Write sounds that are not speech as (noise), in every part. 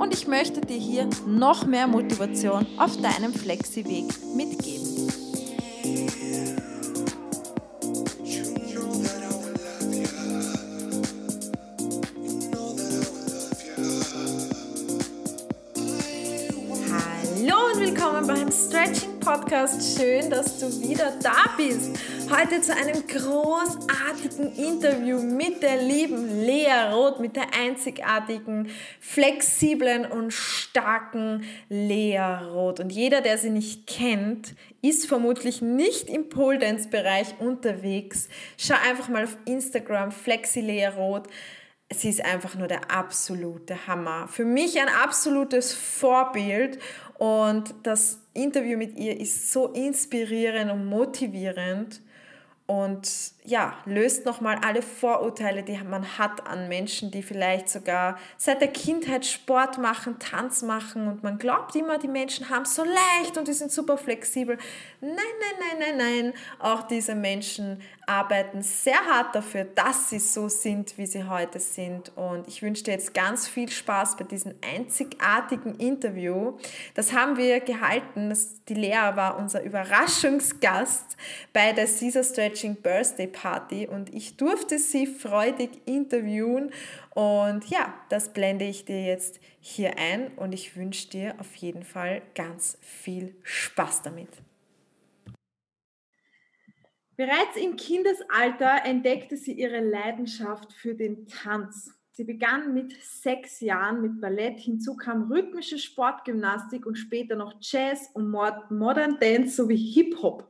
und ich möchte dir hier noch mehr Motivation auf deinem Flexi-Weg mitgeben. Podcast. Schön, dass du wieder da bist. Heute zu einem großartigen Interview mit der lieben Lea Roth, mit der einzigartigen, flexiblen und starken Lea Roth. Und jeder, der sie nicht kennt, ist vermutlich nicht im Pole Dance Bereich unterwegs. Schau einfach mal auf Instagram, Flexi Lea Roth sie ist einfach nur der absolute Hammer. Für mich ein absolutes Vorbild und das Interview mit ihr ist so inspirierend und motivierend. Und ja, löst nochmal alle Vorurteile, die man hat an Menschen, die vielleicht sogar seit der Kindheit Sport machen, Tanz machen und man glaubt immer, die Menschen haben es so leicht und die sind super flexibel. Nein, nein, nein, nein, nein. Auch diese Menschen arbeiten sehr hart dafür, dass sie so sind, wie sie heute sind. Und ich wünsche dir jetzt ganz viel Spaß bei diesem einzigartigen Interview. Das haben wir gehalten. Die Lea war unser Überraschungsgast bei der Caesar Stretching Birthday Party und ich durfte sie freudig interviewen. Und ja, das blende ich dir jetzt hier ein und ich wünsche dir auf jeden Fall ganz viel Spaß damit. Bereits im Kindesalter entdeckte sie ihre Leidenschaft für den Tanz. Sie begann mit sechs Jahren mit Ballett, hinzu kam rhythmische Sportgymnastik und später noch Jazz und Modern Dance sowie Hip-Hop.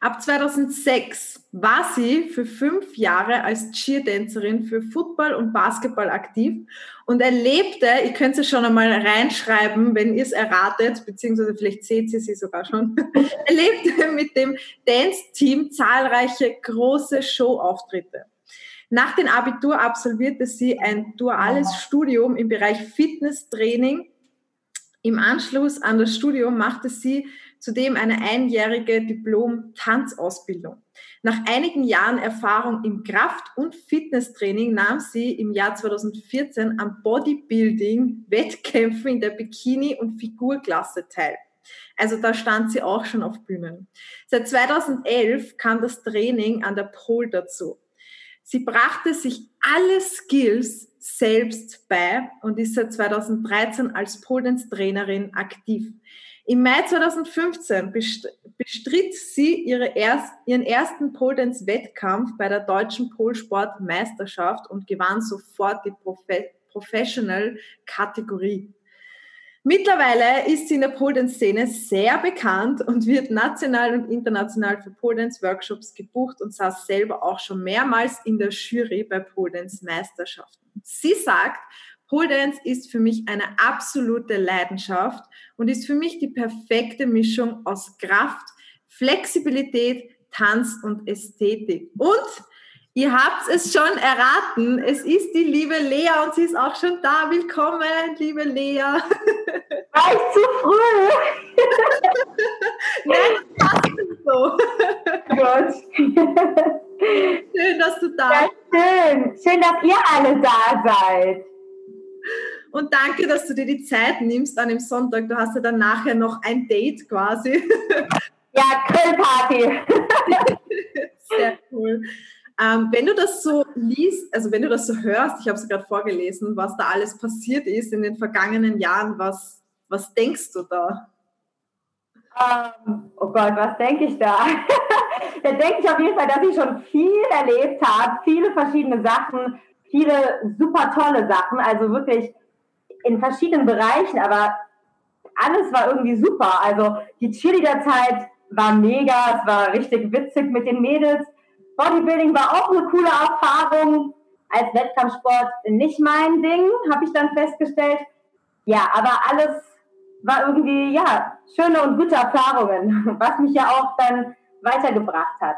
Ab 2006 war sie für fünf Jahre als Cheerdancerin für Football und Basketball aktiv und erlebte, ihr könnt es schon einmal reinschreiben, wenn ihr es erratet, beziehungsweise vielleicht seht ihr sie sogar schon, (laughs) erlebte mit dem Dance-Team zahlreiche große Showauftritte. Nach dem Abitur absolvierte sie ein duales Studium im Bereich Fitnesstraining. Im Anschluss an das Studium machte sie zudem eine einjährige Diplom-Tanzausbildung. Nach einigen Jahren Erfahrung im Kraft- und Fitnesstraining nahm sie im Jahr 2014 am Bodybuilding-Wettkämpfen in der Bikini- und Figurklasse teil. Also da stand sie auch schon auf Bühnen. Seit 2011 kam das Training an der Pole dazu. Sie brachte sich alle Skills selbst bei und ist seit 2013 als Pole Dance Trainerin aktiv. Im Mai 2015 bestritt sie ihre erst, ihren ersten Pole Dance Wettkampf bei der deutschen Polsport Meisterschaft und gewann sofort die Profe Professional Kategorie. Mittlerweile ist sie in der Pole Dance Szene sehr bekannt und wird national und international für Pole Dance Workshops gebucht und saß selber auch schon mehrmals in der Jury bei Pole Dance Meisterschaften. Sie sagt, Pole Dance ist für mich eine absolute Leidenschaft und ist für mich die perfekte Mischung aus Kraft, Flexibilität, Tanz und Ästhetik. Und ihr habt es schon erraten, es ist die liebe Lea und sie ist auch schon da. Willkommen, liebe Lea. (laughs) War ich zu früh? (laughs) Nein, das passt nicht so. Gut. Schön, dass du da bist. Ja, schön. Schön, dass ihr alle da seid. Und danke, dass du dir die Zeit nimmst an dem Sonntag. Du hast ja dann nachher noch ein Date quasi. (laughs) Ja, Grillparty. (laughs) Sehr cool. Ähm, wenn du das so liest, also wenn du das so hörst, ich habe es gerade vorgelesen, was da alles passiert ist in den vergangenen Jahren, was, was denkst du da? Um, ähm, oh Gott, was denke ich da? (laughs) da denke ich auf jeden Fall, dass ich schon viel erlebt habe, viele verschiedene Sachen, viele super tolle Sachen, also wirklich in verschiedenen Bereichen, aber alles war irgendwie super. Also die Cheerleader-Zeit war mega, es war richtig witzig mit den Mädels. Bodybuilding war auch eine coole Erfahrung. Als Wettkampfsport nicht mein Ding, habe ich dann festgestellt. Ja, aber alles war irgendwie, ja, schöne und gute Erfahrungen, (laughs) was mich ja auch dann weitergebracht hat.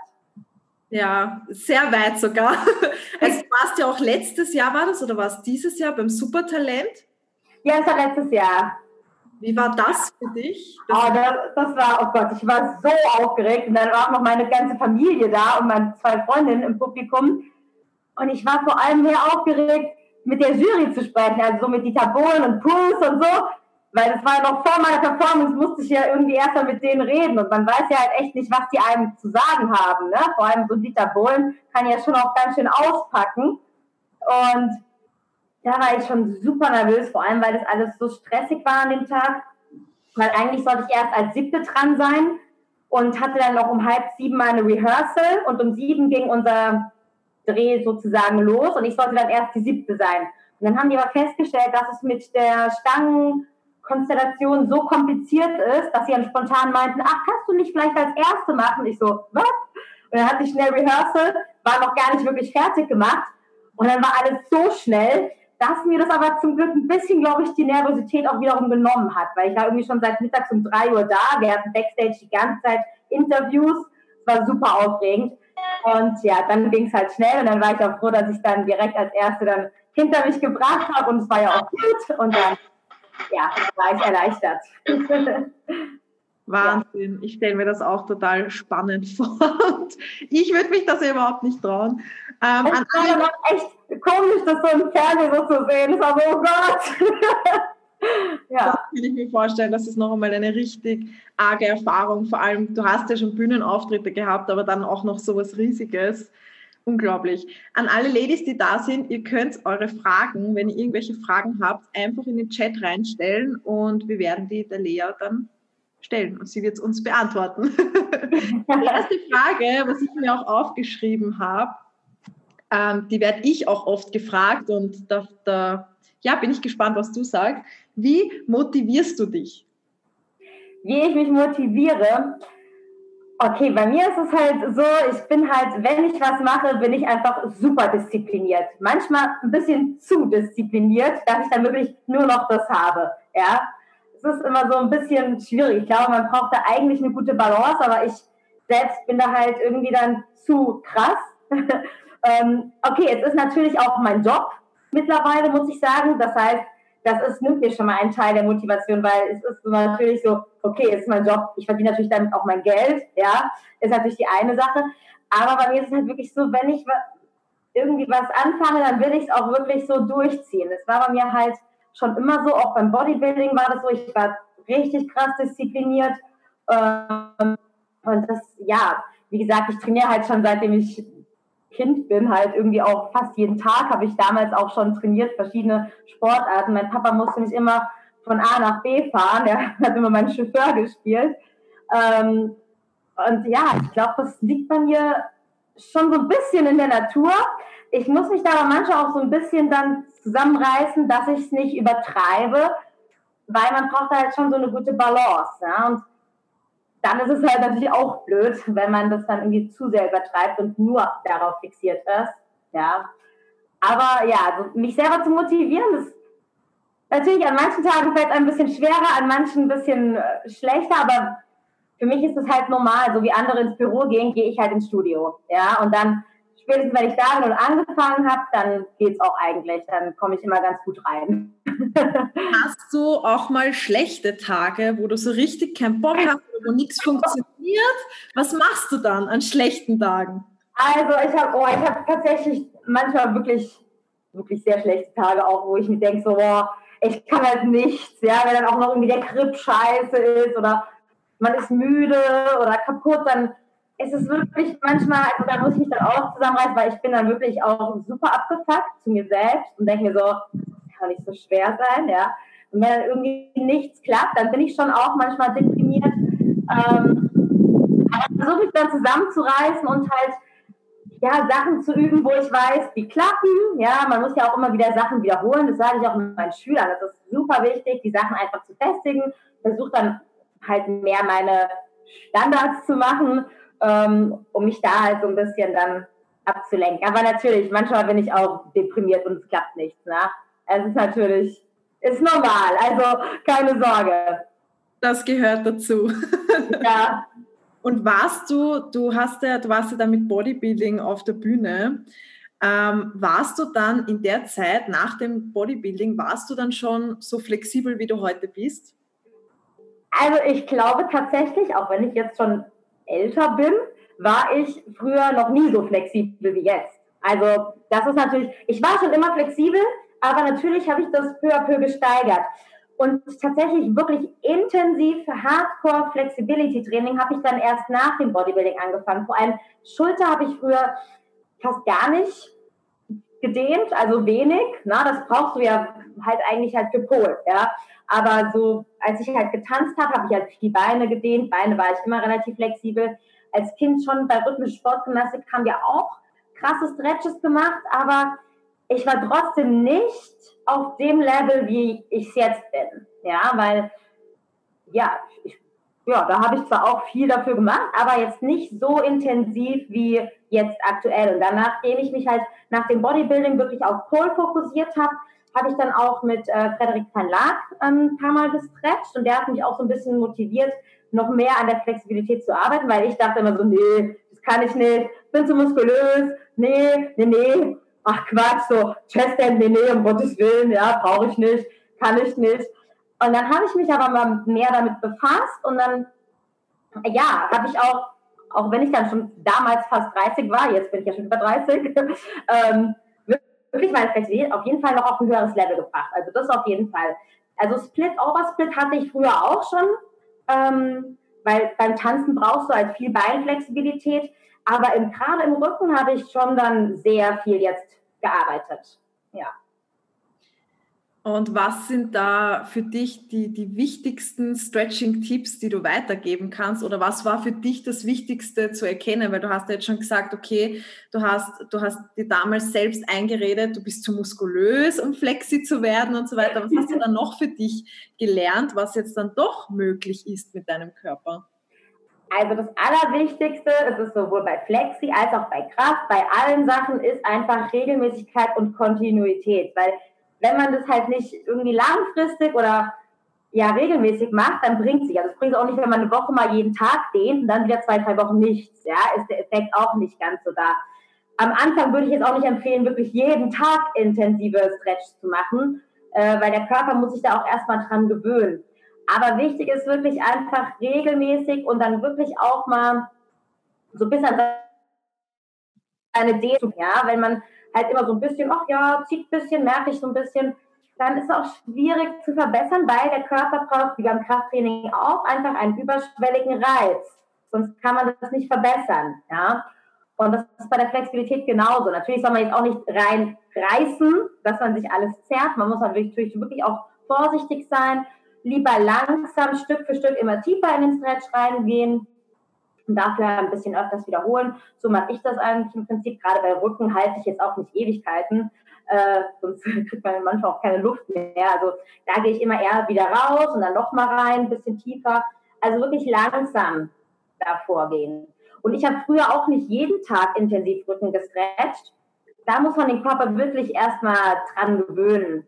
Ja, sehr weit sogar. (laughs) Du warst ja auch letztes Jahr, war das, oder war es dieses Jahr beim Supertalent? Ja, es war letztes Jahr. Wie war das für dich? Das, oh, das, das, war, oh Gott, ich war so aufgeregt. Und dann war auch noch meine ganze Familie da und meine zwei Freundinnen im Publikum. Und ich war vor allem sehr aufgeregt, mit der Jury zu sprechen, also so mit Dieter Bohlen und Puls und so. Weil es war ja noch vor meiner Performance, musste ich ja irgendwie erst mal mit denen reden. Und man weiß ja halt echt nicht, was die einem zu sagen haben. Ne? Vor allem so Dieter Bohlen kann ja schon auch ganz schön auspacken. Und da war ich schon super nervös, vor allem weil das alles so stressig war an dem Tag. Weil eigentlich sollte ich erst als siebte dran sein und hatte dann noch um halb sieben meine Rehearsal und um sieben ging unser Dreh sozusagen los und ich sollte dann erst die siebte sein. Und dann haben die aber festgestellt, dass es mit der Stangenkonstellation so kompliziert ist, dass sie dann spontan meinten, ach, kannst du nicht vielleicht als Erste machen? Ich so, was? Und dann hatte ich schnell Rehearsal, war noch gar nicht wirklich fertig gemacht. Und dann war alles so schnell, dass mir das aber zum Glück ein bisschen, glaube ich, die Nervosität auch wiederum genommen hat, weil ich war irgendwie schon seit mittags um drei Uhr da. Wir hatten Backstage die ganze Zeit Interviews. Es war super aufregend. Und ja, dann ging es halt schnell und dann war ich auch froh, dass ich dann direkt als Erste dann hinter mich gebracht habe und es war ja auch gut. Und dann, ja, war ich erleichtert. (laughs) Wahnsinn. Ich stelle mir das auch total spannend (laughs) vor. Und ich würde mich das überhaupt nicht trauen. Ähm, es war noch echt komisch, das so im Fernsehen so zu sehen. Es war so, oh Gott. (laughs) ja. Das kann ich mir vorstellen, das ist noch einmal eine richtig arge Erfahrung. Vor allem, du hast ja schon Bühnenauftritte gehabt, aber dann auch noch so was Riesiges. Unglaublich. An alle Ladies, die da sind, ihr könnt eure Fragen, wenn ihr irgendwelche Fragen habt, einfach in den Chat reinstellen und wir werden die der Lea dann stellen und sie wird es uns beantworten. (laughs) die erste Frage, was ich mir auch aufgeschrieben habe, ähm, die werde ich auch oft gefragt und da, da ja, bin ich gespannt, was du sagst. Wie motivierst du dich? Wie ich mich motiviere? Okay, bei mir ist es halt so, ich bin halt, wenn ich was mache, bin ich einfach super diszipliniert. Manchmal ein bisschen zu diszipliniert, dass ich dann wirklich nur noch das habe. Ja, es ist immer so ein bisschen schwierig. Ich glaube, man braucht da eigentlich eine gute Balance, aber ich selbst bin da halt irgendwie dann zu krass. (laughs) ähm, okay, es ist natürlich auch mein Job mittlerweile, muss ich sagen. Das heißt, das ist, nimmt mir schon mal einen Teil der Motivation, weil es ist natürlich so, okay, es ist mein Job, ich verdiene natürlich damit auch mein Geld, ja, ist natürlich die eine Sache. Aber bei mir ist es halt wirklich so, wenn ich irgendwie was anfange, dann will ich es auch wirklich so durchziehen. Es war bei mir halt schon immer so, auch beim Bodybuilding war das so, ich war richtig krass diszipliniert. Ähm, und das, ja, wie gesagt, ich trainiere halt schon seitdem ich Kind bin, halt irgendwie auch fast jeden Tag habe ich damals auch schon trainiert, verschiedene Sportarten. Mein Papa musste mich immer von A nach B fahren, der (laughs) hat immer meinen Chauffeur gespielt. Ähm, und ja, ich glaube, das liegt bei mir schon so ein bisschen in der Natur. Ich muss mich da aber manchmal auch so ein bisschen dann zusammenreißen, dass ich es nicht übertreibe, weil man braucht halt schon so eine gute Balance. Ja? Und dann ist es halt natürlich auch blöd, wenn man das dann irgendwie zu sehr übertreibt und nur darauf fixiert ist. Ja. Aber ja, also mich selber zu motivieren, ist natürlich an manchen Tagen es ein bisschen schwerer, an manchen ein bisschen äh, schlechter, aber für mich ist es halt normal, so wie andere ins Büro gehen, gehe ich halt ins Studio. Ja, und dann spätestens, wenn ich da bin und angefangen habe, dann geht es auch eigentlich. Dann komme ich immer ganz gut rein. (laughs) Hast du auch mal schlechte Tage, wo du so richtig keinen Bock hast, wo nichts funktioniert? Was machst du dann an schlechten Tagen? Also ich habe oh, hab tatsächlich manchmal wirklich, wirklich sehr schlechte Tage auch, wo ich mir denke, so, boah, ich kann halt nichts, ja, wenn dann auch noch irgendwie der Grip scheiße ist oder man ist müde oder kaputt, dann es ist wirklich manchmal, also da muss ich mich dann auch zusammenreißen, weil ich bin dann wirklich auch super abgefuckt zu mir selbst und denke mir so, kann nicht so schwer sein, ja. Und wenn dann irgendwie nichts klappt, dann bin ich schon auch manchmal deprimiert. Ähm, aber versuche mich dann zusammenzureißen und halt ja, Sachen zu üben, wo ich weiß, die klappen. Ja, man muss ja auch immer wieder Sachen wiederholen. Das sage ich auch mit meinen Schülern. Das ist super wichtig, die Sachen einfach zu festigen. Versuche dann halt mehr meine Standards zu machen ähm, um mich da halt so ein bisschen dann abzulenken. Aber natürlich, manchmal bin ich auch deprimiert und es klappt nichts. Ne? Es ist natürlich, ist normal, also keine Sorge. Das gehört dazu. (laughs) Ja. Und warst du, du hast ja, du warst ja dann mit Bodybuilding auf der Bühne. Ähm, warst du dann in der Zeit nach dem Bodybuilding, warst du dann schon so flexibel, wie du heute bist? Also ich glaube tatsächlich, auch wenn ich jetzt schon älter bin, war ich früher noch nie so flexibel wie jetzt. Also das ist natürlich, ich war schon immer flexibel, aber natürlich habe ich das peu à peu gesteigert. Und tatsächlich wirklich intensiv Hardcore Flexibility Training habe ich dann erst nach dem Bodybuilding angefangen. Vor allem Schulter habe ich früher fast gar nicht gedehnt, also wenig. Na, das brauchst du ja halt eigentlich halt für Pol, ja. Aber so, als ich halt getanzt habe, habe ich halt die Beine gedehnt. Beine war ich immer relativ flexibel. Als Kind schon bei rhythmischer Sportgymnastik haben wir auch krasse Stretches gemacht, aber ich war trotzdem nicht auf dem Level, wie ich es jetzt bin. Ja, weil, ja, ich, ja, da habe ich zwar auch viel dafür gemacht, aber jetzt nicht so intensiv wie jetzt aktuell. Und dann, nachdem ich mich halt nach dem Bodybuilding wirklich auf Pole fokussiert habe, habe ich dann auch mit äh, Frederik van Laak ähm, ein paar Mal gestretcht und der hat mich auch so ein bisschen motiviert, noch mehr an der Flexibilität zu arbeiten, weil ich dachte immer so, nee, das kann ich nicht, bin zu muskulös, nee, nee, nee, ach Quatsch, so Chestband, nee, nee, um Gottes Willen, ja, brauche ich nicht, kann ich nicht. Und dann habe ich mich aber mal mehr damit befasst und dann, ja, habe ich auch, auch wenn ich dann schon damals fast 30 war, jetzt bin ich ja schon über 30, (laughs) ähm, wirklich meine Flexibilität auf jeden Fall noch auf ein höheres Level gebracht. Also das auf jeden Fall. Also Split, Oversplit hatte ich früher auch schon, ähm, weil beim Tanzen brauchst du halt viel Beinflexibilität. Aber im, gerade im Rücken habe ich schon dann sehr viel jetzt gearbeitet. Ja. Und was sind da für dich die, die wichtigsten Stretching-Tipps, die du weitergeben kannst? Oder was war für dich das Wichtigste zu erkennen? Weil du hast ja jetzt schon gesagt, okay, du hast, du hast dir damals selbst eingeredet, du bist zu muskulös, um flexi zu werden und so weiter. Was hast du dann noch für dich gelernt, was jetzt dann doch möglich ist mit deinem Körper? Also das Allerwichtigste, es ist sowohl bei Flexi als auch bei Kraft, bei allen Sachen ist einfach Regelmäßigkeit und Kontinuität, weil wenn man das halt nicht irgendwie langfristig oder ja regelmäßig macht, dann bringt sich. Also es bringt auch nicht, wenn man eine Woche mal jeden Tag dehnt und dann wieder zwei, drei Wochen nichts. Ja, ist der Effekt auch nicht ganz so da. Am Anfang würde ich jetzt auch nicht empfehlen, wirklich jeden Tag intensive Stretch zu machen, äh, weil der Körper muss sich da auch erstmal dran gewöhnen. Aber wichtig ist wirklich einfach regelmäßig und dann wirklich auch mal so bis an seine Dehnung, ja, wenn man halt immer so ein bisschen, ach ja, zieht ein bisschen, merke ich so ein bisschen, dann ist es auch schwierig zu verbessern, weil der Körper braucht, wie beim Krafttraining auch, einfach einen überschwelligen Reiz. Sonst kann man das nicht verbessern. Ja? Und das ist bei der Flexibilität genauso. Natürlich soll man jetzt auch nicht rein reißen, dass man sich alles zerrt. Man muss natürlich wirklich auch vorsichtig sein, lieber langsam Stück für Stück immer tiefer in den Stretch reingehen und dafür ein bisschen öfters wiederholen. So mache ich das eigentlich im Prinzip. Gerade bei Rücken halte ich jetzt auch nicht Ewigkeiten, äh, sonst (laughs) kriegt man manchmal auch keine Luft mehr. Also da gehe ich immer eher wieder raus und dann nochmal rein, ein bisschen tiefer. Also wirklich langsam da vorgehen. Und ich habe früher auch nicht jeden Tag intensiv Rücken gestretcht. Da muss man den Körper wirklich erstmal dran gewöhnen.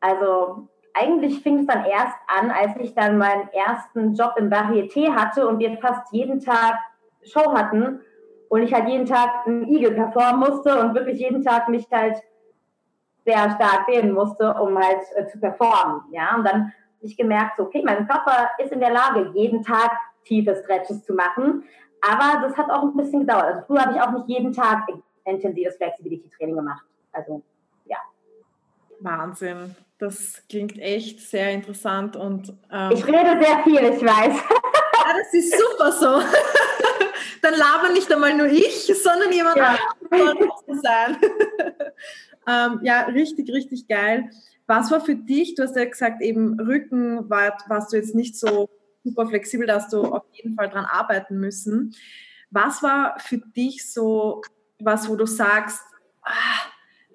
Also eigentlich fing es dann erst an, als ich dann meinen ersten Job im Varieté hatte und wir fast jeden Tag Show hatten und ich halt jeden Tag einen Igel performen musste und wirklich jeden Tag mich halt sehr stark wählen musste, um halt äh, zu performen. Ja, und dann habe ich gemerkt, so, okay, mein Körper ist in der Lage, jeden Tag tiefe Stretches zu machen. Aber das hat auch ein bisschen gedauert. Also früher habe ich auch nicht jeden Tag intensives Flexibility-Training gemacht. Also ja. Wahnsinn. Das klingt echt sehr interessant und ähm, ich rede sehr viel, ich weiß. (laughs) Ja, das ist super so. (laughs) Dann labern nicht einmal nur ich, sondern jemand ja. anderes sein. (laughs) ähm, ja, richtig, richtig geil. Was war für dich, du hast ja gesagt, eben Rücken war, warst du jetzt nicht so super flexibel, dass du auf jeden Fall dran arbeiten müssen. Was war für dich so was, wo du sagst, ah,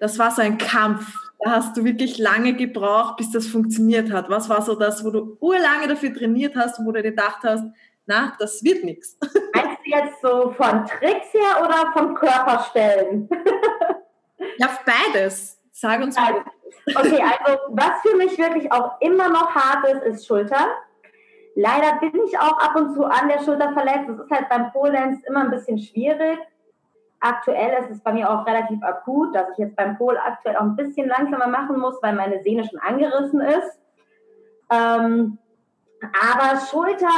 das war so ein Kampf, da hast du wirklich lange gebraucht, bis das funktioniert hat? Was war so das, wo du urlange dafür trainiert hast und wo du dir gedacht hast, na, das wird nichts? (laughs) Meinst du jetzt so von Tricks her oder von Körperstellen? (laughs) ja, beides. Sag uns mal. Okay, also was für mich wirklich auch immer noch hart ist, ist Schulter. Leider bin ich auch ab und zu an der Schulter verletzt. Das ist halt beim Pole Dance immer ein bisschen schwierig. Aktuell ist es bei mir auch relativ akut, dass ich jetzt beim Pol aktuell auch ein bisschen langsamer machen muss, weil meine Sehne schon angerissen ist. Ähm, aber Schulter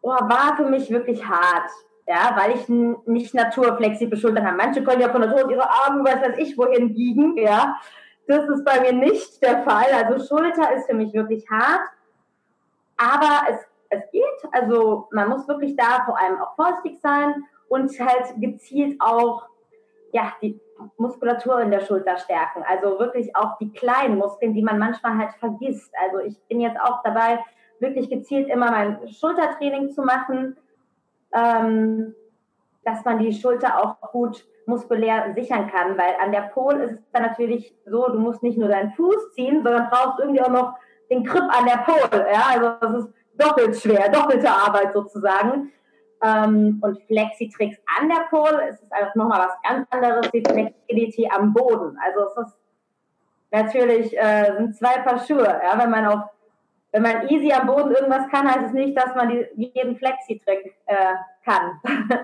oh, war für mich wirklich hart, ja, weil ich nicht naturflexible Schultern habe. Manche können ja von Natur ihre Arme, weiß weiß ich, wohin biegen, ja. Das ist bei mir nicht der Fall. Also Schulter ist für mich wirklich hart, aber es, es geht. Also man muss wirklich da vor allem auch vorsichtig sein und halt gezielt auch ja, die Muskulatur in der Schulter stärken. Also wirklich auch die kleinen Muskeln, die man manchmal halt vergisst. Also ich bin jetzt auch dabei, wirklich gezielt immer mein Schultertraining zu machen, ähm, dass man die Schulter auch gut muskulär sichern kann, weil an der Pole ist es dann natürlich so, du musst nicht nur deinen Fuß ziehen, sondern brauchst irgendwie auch noch den Grip an der Pole. Ja? Also das ist doppelt schwer, doppelte Arbeit sozusagen. Ähm, und Flexitricks an der Pole ist es einfach nochmal was ganz anderes wie Flexibility am Boden. Also es ist natürlich äh, sind zwei Paar Schuhe. Ja? Wenn man auf wenn man easy am Boden irgendwas kann, heißt es nicht, dass man die, jeden Flexi-Trick äh, kann. (laughs)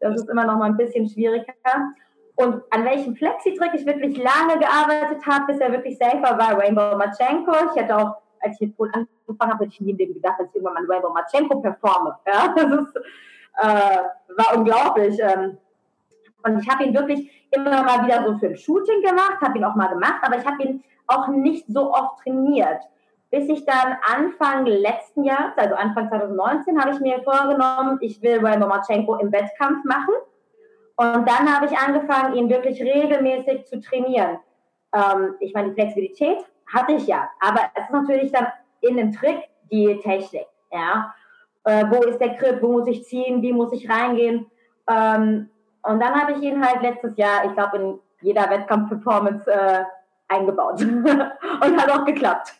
das ist immer noch mal ein bisschen schwieriger. Und an welchem Flexi-Trick ich wirklich lange gearbeitet habe, bis er wirklich safer war, Rainbow Machenko. Ich hätte auch, als ich mit Pool angefangen habe, hätte ich nie gedacht, dass ich irgendwann mal Rainbow Machenko performe. Ja, (laughs) das ist, war unglaublich. Ähm. Und ich habe ihn wirklich immer mal wieder so für ein Shooting gemacht, habe ihn auch mal gemacht, aber ich habe ihn auch nicht so oft trainiert bis ich dann Anfang letzten Jahres, also Anfang 2019, habe ich mir vorgenommen, ich will Ray Lomachenko im Wettkampf machen. Und dann habe ich angefangen, ihn wirklich regelmäßig zu trainieren. Ähm, ich meine, die Flexibilität hatte ich ja, aber es ist natürlich dann in dem Trick die Technik. Ja? Äh, wo ist der Grip, wo muss ich ziehen, wie muss ich reingehen? Ähm, und dann habe ich ihn halt letztes Jahr, ich glaube, in jeder Wettkampf-Performance äh, eingebaut. (laughs) und hat auch geklappt.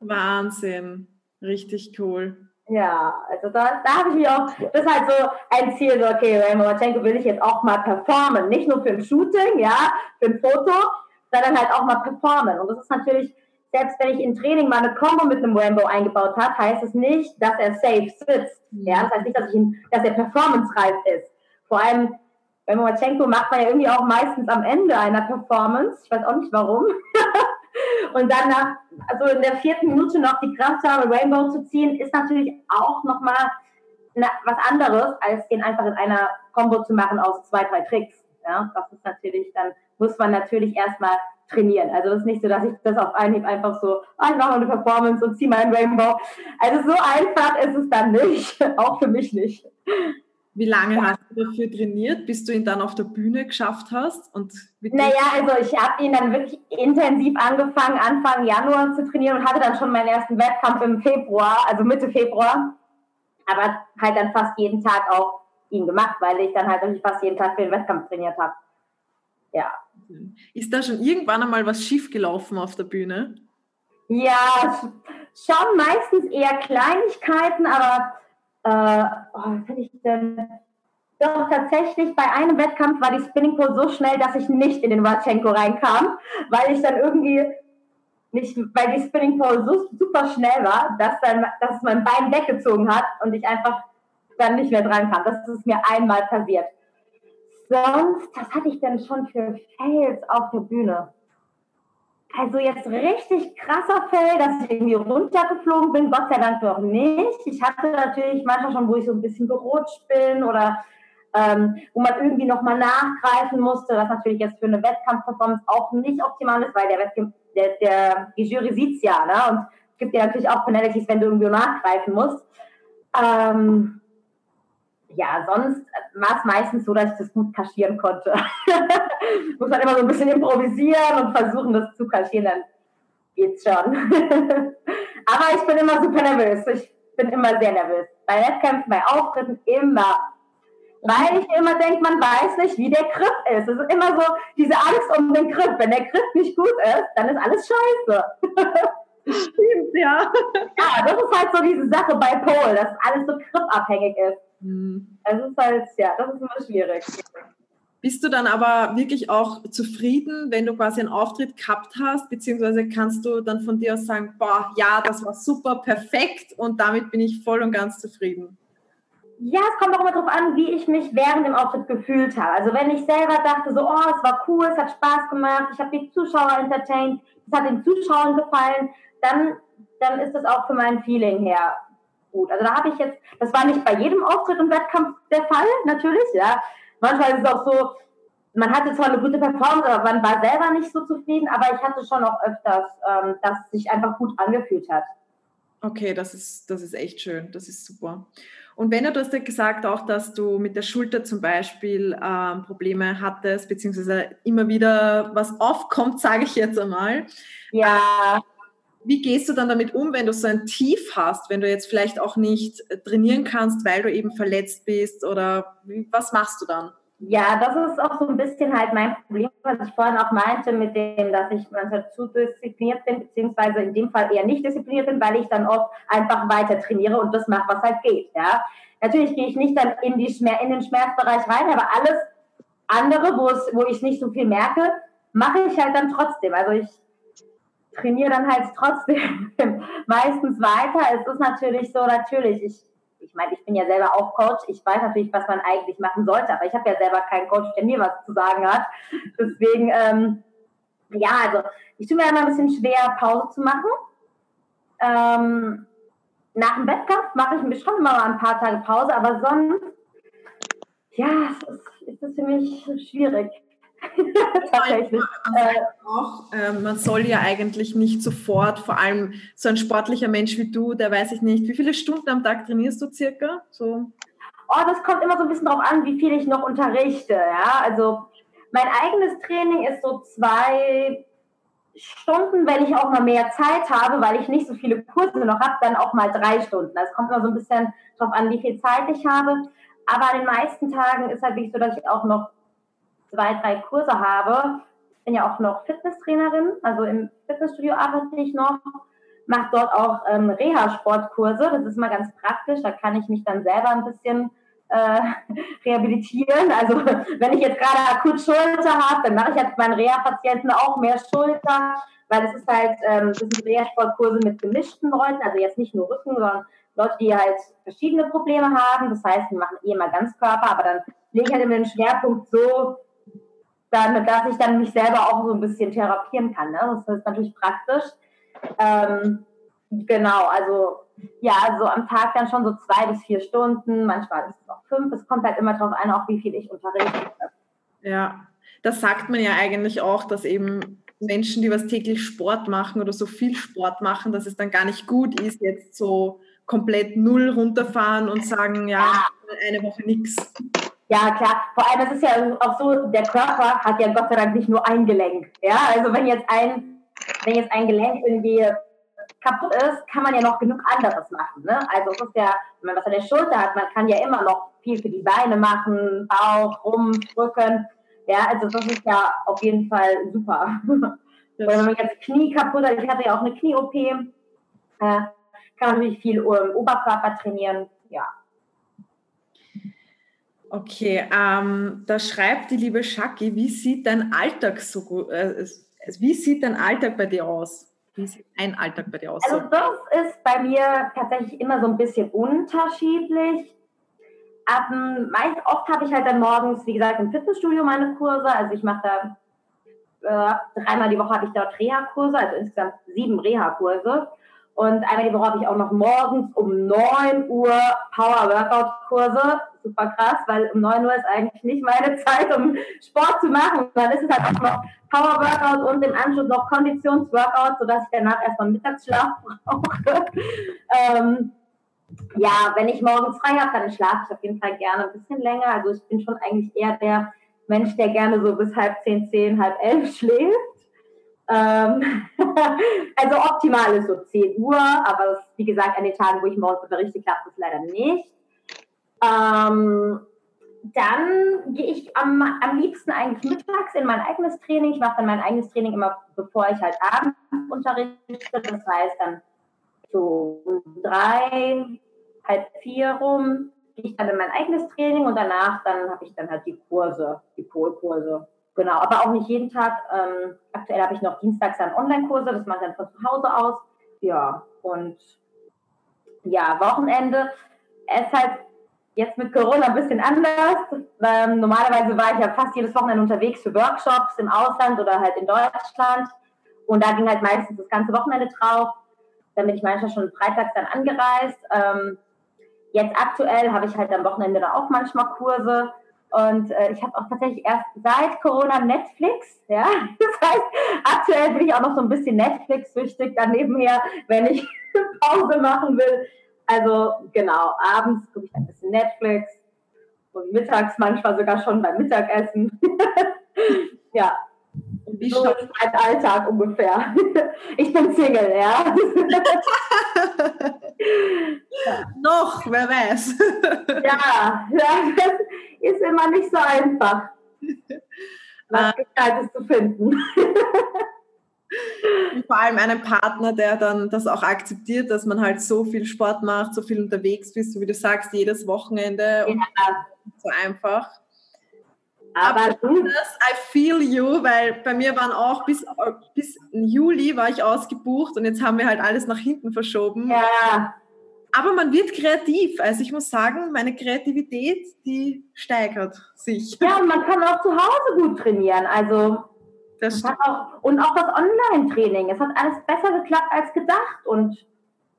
Wahnsinn, richtig cool. Ja, also da, da habe ich mir auch, das ist halt so ein Ziel, so, okay, Rainbow Machenko will ich jetzt auch mal performen. Nicht nur für ein Shooting, ja, für ein Foto, sondern halt auch mal performen. Und das ist natürlich, selbst wenn ich im Training mal eine Combo mit einem Rainbow eingebaut habe, heißt es nicht, dass er safe sitzt. Ja, das heißt nicht, dass, ihn, dass er performance-reif ist. Vor allem, Rainbow Machenko macht man ja irgendwie auch meistens am Ende einer Performance. Ich weiß auch nicht warum. (laughs) Und dann nach, also in der vierten Minute noch die Kraft zu haben, Rainbow zu ziehen, ist natürlich auch nochmal was anderes, als den einfach in einer Combo zu machen aus zwei, drei Tricks. Ja, das ist natürlich, dann muss man natürlich erstmal trainieren. Also das ist nicht so, dass ich das auf Anhieb einfach so, ah, ich mache eine Performance und ziehe meinen Rainbow. Also so einfach ist es dann nicht, (laughs) auch für mich nicht. Wie lange ja. hast du dafür trainiert, bis du ihn dann auf der Bühne geschafft hast? Und naja, also ich habe ihn dann wirklich intensiv angefangen, Anfang Januar zu trainieren und hatte dann schon meinen ersten Wettkampf im Februar, also Mitte Februar. Aber halt dann fast jeden Tag auch ihn gemacht, weil ich dann halt fast jeden Tag für den Wettkampf trainiert habe. Ja. Ist da schon irgendwann einmal was schiefgelaufen auf der Bühne? Ja, schon meistens eher Kleinigkeiten, aber äh, oh, was hatte ich denn? Doch tatsächlich bei einem Wettkampf war die Spinning Pole so schnell, dass ich nicht in den Watschenko reinkam, weil ich dann irgendwie nicht, weil die Spinning Pole so super schnell war, dass dann, dass es mein Bein weggezogen hat und ich einfach dann nicht mehr dran kam. Das ist mir einmal passiert. Sonst, was hatte ich denn schon für Fails auf der Bühne? Also jetzt richtig krasser Fail, dass ich irgendwie runtergeflogen bin, Gott sei Dank noch nicht. Ich hatte natürlich manchmal schon, wo ich so ein bisschen gerutscht bin oder ähm, wo man irgendwie nochmal nachgreifen musste, was natürlich jetzt für eine Wettkampfperformance auch nicht optimal ist, weil der, Wettkampf, der, der die Jury sieht's ja, ne? Und es gibt ja natürlich auch Penalties, wenn du irgendwie nachgreifen musst. Ähm, ja, sonst war es meistens so, dass ich das gut kaschieren konnte. (laughs) Muss man immer so ein bisschen improvisieren und versuchen, das zu kaschieren, dann geht's schon. (laughs) Aber ich bin immer super nervös. Ich bin immer sehr nervös. Bei Wettkämpfen, bei Auftritten immer. Weil ich immer denke, man weiß nicht, wie der Grip ist. Es ist immer so diese Angst um den Grip. Wenn der Grip nicht gut ist, dann ist alles scheiße. (laughs) Stimmt, ja. Ja, das ist halt so diese Sache bei Pole, dass alles so gripabhängig ist. Mhm. Es ist halt, ja, das ist immer schwierig. Bist du dann aber wirklich auch zufrieden, wenn du quasi einen Auftritt gehabt hast, beziehungsweise kannst du dann von dir aus sagen, boah, ja, das war super, perfekt und damit bin ich voll und ganz zufrieden? Ja, es kommt auch immer darauf an, wie ich mich während dem Auftritt gefühlt habe. Also wenn ich selber dachte, so, oh, es war cool, es hat Spaß gemacht, ich habe die Zuschauer entertained, es hat den Zuschauern gefallen, dann, dann ist das auch für mein Feeling her gut. Also da habe ich jetzt, das war nicht bei jedem Auftritt im Wettkampf der Fall, natürlich, ja manchmal ist es auch so, man hatte zwar eine gute Performance, aber man war selber nicht so zufrieden, aber ich hatte schon auch öfters, ähm, dass es sich einfach gut angefühlt hat. Okay, das ist, das ist echt schön, das ist super. Und Benno, du hast ja gesagt auch, dass du mit der Schulter zum Beispiel ähm, Probleme hattest, beziehungsweise immer wieder was aufkommt, (laughs) sage ich jetzt einmal. Ja. Wie gehst du dann damit um, wenn du so ein Tief hast, wenn du jetzt vielleicht auch nicht trainieren kannst, weil du eben verletzt bist oder was machst du dann? Ja, das ist auch so ein bisschen halt mein Problem, was ich vorhin auch meinte, mit dem, dass ich manchmal zu diszipliniert bin, beziehungsweise in dem Fall eher nicht diszipliniert bin, weil ich dann oft einfach weiter trainiere und das mache, was halt geht. Ja. Natürlich gehe ich nicht dann in, die Schmer in den Schmerzbereich rein, aber alles andere, wo, wo ich nicht so viel merke, mache ich halt dann trotzdem. Also ich trainiere dann halt trotzdem (laughs) meistens weiter. Es ist natürlich so, natürlich, ich, ich meine, ich bin ja selber auch Coach. Ich weiß natürlich, was man eigentlich machen sollte, aber ich habe ja selber keinen Coach, der mir was zu sagen hat. Deswegen, ähm, ja, also ich tue mir immer ein bisschen schwer, Pause zu machen. Ähm, nach dem Wettkampf mache ich mir schon immer mal ein paar Tage Pause, aber sonst, ja, es ist, ist das für mich schwierig. (laughs) Tatsächlich. Auch, äh, man soll ja eigentlich nicht sofort, vor allem so ein sportlicher Mensch wie du, der weiß ich nicht, wie viele Stunden am Tag trainierst du circa? So. Oh, das kommt immer so ein bisschen darauf an, wie viel ich noch unterrichte. Ja? Also mein eigenes Training ist so zwei Stunden, wenn ich auch mal mehr Zeit habe, weil ich nicht so viele Kurse noch habe, dann auch mal drei Stunden. Das kommt immer so ein bisschen darauf an, wie viel Zeit ich habe. Aber an den meisten Tagen ist halt wirklich so, dass ich auch noch zwei, drei Kurse habe. Ich bin ja auch noch Fitnesstrainerin, also im Fitnessstudio arbeite ich noch, mache dort auch ähm, Reha-Sportkurse. Das ist mal ganz praktisch, da kann ich mich dann selber ein bisschen äh, (laughs) rehabilitieren. Also wenn ich jetzt gerade akut Schulter habe, dann mache ich jetzt meinen Reha-Patienten auch mehr Schulter, weil es ist halt, ähm, das sind Reha-Sportkurse mit gemischten Leuten, also jetzt nicht nur Rücken, sondern Leute, die halt verschiedene Probleme haben. Das heißt, wir machen eh mal Ganzkörper, aber dann lege ich halt immer den Schwerpunkt so, dann, dass ich dann mich selber auch so ein bisschen therapieren kann. Ne? Das ist natürlich praktisch. Ähm, genau, also ja, so am Tag dann schon so zwei bis vier Stunden, manchmal ist es auch fünf. Es kommt halt immer darauf an, auch wie viel ich unterrichte. Ja, das sagt man ja eigentlich auch, dass eben Menschen, die was täglich Sport machen oder so viel Sport machen, dass es dann gar nicht gut ist, jetzt so komplett null runterfahren und sagen, ja, ja. eine Woche nichts. Ja, klar. Vor allem, es ist ja auch so, der Körper hat ja Gott sei Dank nicht nur ein Gelenk. Ja, also wenn jetzt ein, wenn jetzt ein Gelenk irgendwie kaputt ist, kann man ja noch genug anderes machen. Ne? Also es ist ja, wenn man was an der Schulter hat, man kann ja immer noch viel für die Beine machen, Bauch, Rumpf, Rücken. Ja, also das ist ja auf jeden Fall super. (laughs) Oder wenn man jetzt Knie kaputt hat, ich hatte ja auch eine Knie-OP, äh, kann man natürlich viel um, Oberkörper trainieren. Ja. Okay, ähm, da schreibt die liebe Shaki, wie sieht dein Alltag so gut, äh, wie sieht dein Alltag bei dir aus? Wie sieht ein Alltag bei dir aus? Also das ist bei mir tatsächlich immer so ein bisschen unterschiedlich. Ab, meist, oft habe ich halt dann morgens, wie gesagt, im Fitnessstudio meine Kurse. Also ich mache da äh, dreimal die Woche habe ich dort Reha-Kurse, also insgesamt sieben Reha-Kurse. Und einmal die Woche habe ich auch noch morgens um 9 Uhr Power-Workout-Kurse. Super krass, weil um 9 Uhr ist eigentlich nicht meine (laughs) Zeit, um Sport zu machen. Dann ist es halt auch noch Power-Workout und im Anschluss noch Konditions-Workout, sodass ich danach erstmal Mittagsschlaf (laughs) brauche. ähm, ja, wenn ich morgens frei habe, dann schlafe ich auf jeden Fall gerne ein bisschen länger. Also ich bin schon eigentlich eher der Mensch, der gerne so bis halb zehn, zehn, halb elf schläft. Ähm, (laughs) also optimal ist so 10 Uhr, aber wie gesagt, an den Tagen, wo ich morgens unterrichte, klappt das leider nicht. Ähm, dann gehe ich am, am liebsten eigentlich mittags in mein eigenes Training. Ich mache dann mein eigenes Training immer, bevor ich halt abends unterrichte. Das heißt dann so drei, halb vier rum gehe ich dann in mein eigenes Training und danach dann habe ich dann halt die Kurse, die Polkurse. Genau, aber auch nicht jeden Tag. Ähm, aktuell habe ich noch dienstags dann Online-Kurse, das mache ich dann von zu Hause aus. Ja, und ja, Wochenende. Ist halt jetzt mit Corona ein bisschen anders. Ähm, normalerweise war ich ja fast jedes Wochenende unterwegs für Workshops im Ausland oder halt in Deutschland. Und da ging halt meistens das ganze Wochenende drauf. Dann bin ich manchmal schon freitags dann angereist. Ähm, jetzt aktuell habe ich halt am Wochenende da auch manchmal Kurse. Und äh, ich habe auch tatsächlich erst seit Corona Netflix, ja. (laughs) Das heißt, aktuell bin ich auch noch so ein bisschen Netflix-süchtig dann nebenher, wenn ich (laughs) Pause machen will. Also genau, abends gucke ich ein bisschen Netflix und mittags manchmal sogar schon beim Mittagessen. (laughs) ja. Wie so ist mein Alltag ungefähr. (laughs) Ich bin Single, ja. ja. (laughs) Noch, wer weiß. ja, das ist immer nicht so einfach. Was Gescheites zu finden. Und vor allem einen Partner, der dann das auch akzeptiert, dass man halt so viel Sport macht, so viel unterwegs bist, so wie du sagst, jedes Wochenende. Ja. So einfach. Aber du? Das, I feel you, weil bei mir waren auch bis, bis Juli war ich ausgebucht und jetzt haben wir halt alles nach hinten verschoben. Ja. Aber man wird kreativ. Also ich muss sagen, meine Kreativität, die steigert sich. Ja, und man kann auch zu Hause gut trainieren. Also das auch, und auch das Online-Training. Es hat alles besser geklappt als gedacht. Und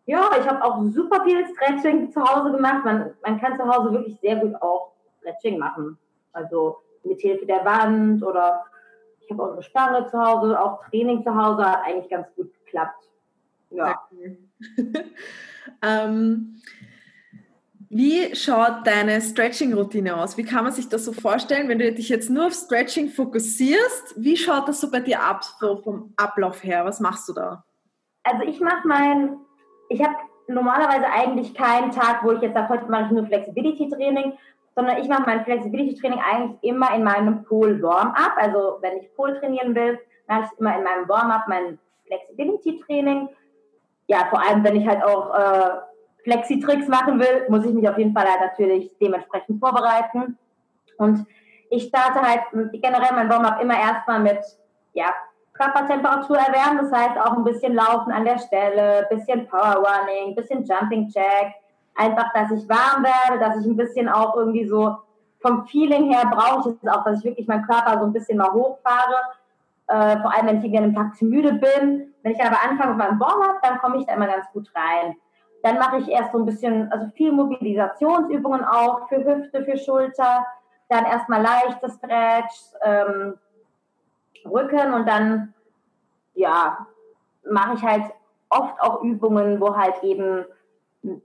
ja, ich habe auch super viel Stretching zu Hause gemacht. Man, man kann zu Hause wirklich sehr gut auch Stretching machen. Also mit Hilfe der Wand oder ich habe auch eine Stange zu Hause, auch Training zu Hause hat eigentlich ganz gut geklappt. Ja. (laughs) ähm, wie schaut deine Stretching-Routine aus? Wie kann man sich das so vorstellen, wenn du dich jetzt nur auf Stretching fokussierst? Wie schaut das so bei dir ab, so vom Ablauf her? Was machst du da? Also ich mache mein, ich habe normalerweise eigentlich keinen Tag, wo ich jetzt sage, heute mache ich nur Flexibility-Training, sondern ich mache mein Flexibility-Training eigentlich immer in meinem Pool-Warm-Up. Also wenn ich Pool trainieren will, mache ich immer in meinem Warm-Up mein Flexibility-Training. Ja, vor allem, wenn ich halt auch äh, Flexi-Tricks machen will, muss ich mich auf jeden Fall halt natürlich dementsprechend vorbereiten. Und ich starte halt generell mein Warm-up immer erstmal mit ja, Körpertemperatur erwärmen, das heißt auch ein bisschen Laufen an der Stelle, bisschen Power Running, bisschen Jumping Jack, einfach, dass ich warm werde, dass ich ein bisschen auch irgendwie so vom Feeling her brauche ich es auch, dass ich wirklich meinen Körper so ein bisschen mal hochfahre, äh, vor allem wenn ich irgendwie an einem Tag zu müde bin. Wenn ich aber anfange mit meinem Warm-up, dann komme ich da immer ganz gut rein. Dann mache ich erst so ein bisschen, also viel Mobilisationsübungen auch für Hüfte, für Schulter. Dann erstmal leichte Stretch, ähm, Rücken und dann, ja, mache ich halt oft auch Übungen, wo halt eben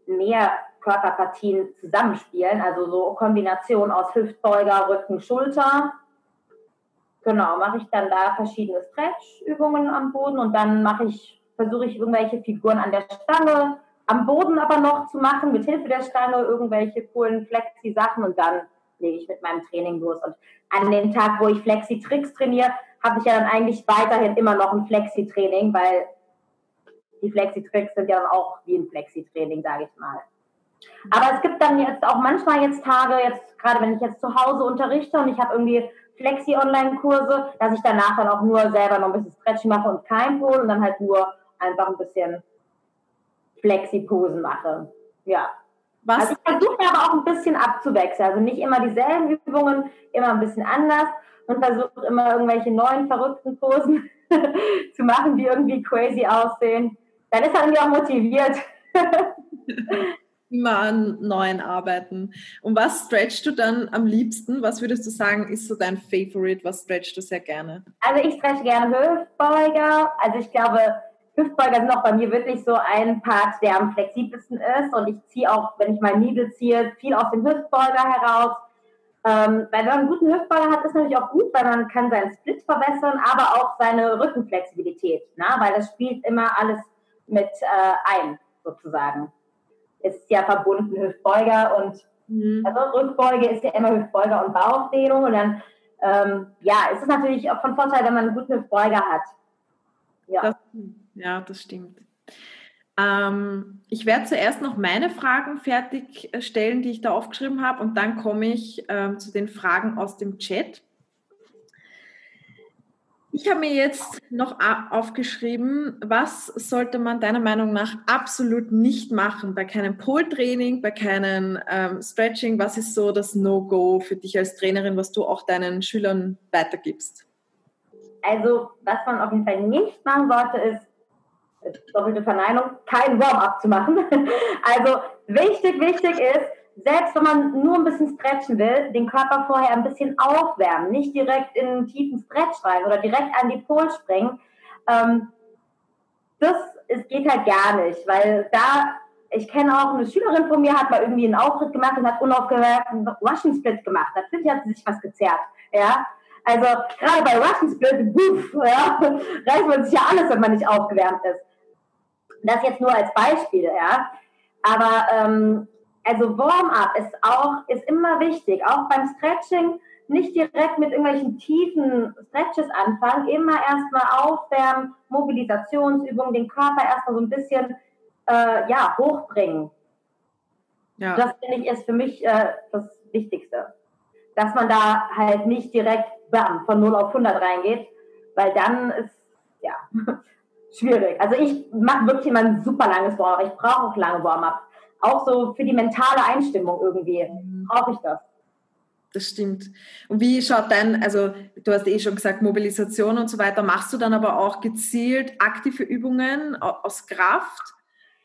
mehr Körperpartien zusammenspielen. Also so Kombination aus Hüftbeuger, Rücken, Schulter. Genau, mache ich dann da verschiedene Stretch-Übungen am Boden und dann mache ich, versuche ich irgendwelche Figuren an der Stange am Boden aber noch zu machen, mit Hilfe der Stange irgendwelche coolen Flexi-Sachen und dann lege ich mit meinem Training los. Und an dem Tag, wo ich Flexi-Tricks trainiere, habe ich ja dann eigentlich weiterhin immer noch ein Flexi-Training, weil die Flexi-Tricks sind ja dann auch wie ein Flexi-Training, sage ich mal. Aber es gibt dann jetzt auch manchmal jetzt Tage, jetzt gerade wenn ich jetzt zu Hause unterrichte und ich habe irgendwie Flexi-Online-Kurse, dass ich danach dann auch nur selber noch ein bisschen Stretching mache und kein Pool und dann halt nur einfach ein bisschen Flexi-Posen mache. Ja. Was? Also ich versuche aber auch ein bisschen abzuwechseln. Also nicht immer dieselben Übungen, immer ein bisschen anders und versuche immer irgendwelche neuen verrückten Posen (laughs) zu machen, die irgendwie crazy aussehen. Dann ist er irgendwie auch motiviert. immer an neuen arbeiten. Und was stretchst du dann am liebsten? Was würdest du sagen, ist so dein Favorite? Was stretchst du sehr gerne? Also ich stretch gerne Hüftbeuger. Also ich glaube, Hüftbeuger sind auch bei mir wirklich so ein Part, der am flexibelsten ist. Und ich ziehe auch, wenn ich mein Needle ziehe, viel aus dem Hüftbeuger heraus. Ähm, weil wenn man einen guten Hüftbeuger hat, ist natürlich auch gut, weil man kann seinen Split verbessern, aber auch seine Rückenflexibilität. Ne? Weil das spielt immer alles mit äh, ein, sozusagen. Ist ja verbunden, Hüftbeuger und mhm. also Rückbeuge ist ja immer Hüftbeuger und Bauchdehnung. Und dann, ähm, ja, ist es natürlich auch von Vorteil, wenn man einen guten Hüftbeuger hat. Ja. Das, ja, das stimmt. Ähm, ich werde zuerst noch meine Fragen fertigstellen, die ich da aufgeschrieben habe, und dann komme ich ähm, zu den Fragen aus dem Chat. Ich habe mir jetzt noch aufgeschrieben, was sollte man deiner Meinung nach absolut nicht machen bei keinem Pole-Training, bei keinem ähm, Stretching? Was ist so das No-Go für dich als Trainerin, was du auch deinen Schülern weitergibst? Also, was man auf jeden Fall nicht machen sollte, ist, doppelte Verneinung, kein Warm-up zu machen. (laughs) Also, wichtig, wichtig ist, selbst wenn man nur ein bisschen stretchen will, den Körper vorher ein bisschen aufwärmen, nicht direkt in einen tiefen Stretch rein oder direkt an die Pol springen. Ähm, das ist, geht halt gar nicht, weil da, ich kenne auch eine Schülerin von mir, hat mal irgendwie einen Auftritt gemacht und hat unaufgehört einen Russian Split gemacht. Natürlich hat sie sich was gezerrt, ja. Also gerade bei Russian Split, buff, ja, (laughs) reißt man sich ja alles, wenn man nicht aufgewärmt ist. Das jetzt nur als Beispiel, ja. Aber ähm, also Warm-up ist auch, ist immer wichtig, auch beim Stretching nicht direkt mit irgendwelchen tiefen Stretches anfangen, immer erstmal aufwärmen, Mobilisationsübungen, den Körper erstmal so ein bisschen äh, ja, hochbringen. Ja. Das finde ich ist für mich äh, das Wichtigste. Dass man da halt nicht direkt bam, von 0 auf 100 reingeht, weil dann ist ja (laughs) schwierig. Also ich mache wirklich immer ein super langes Warm-up. Ich brauche auch lange Warm-up auch so für die mentale Einstimmung irgendwie mhm. brauche ich das. Das stimmt. Und wie schaut dein, also du hast eh schon gesagt, Mobilisation und so weiter, machst du dann aber auch gezielt aktive Übungen aus Kraft?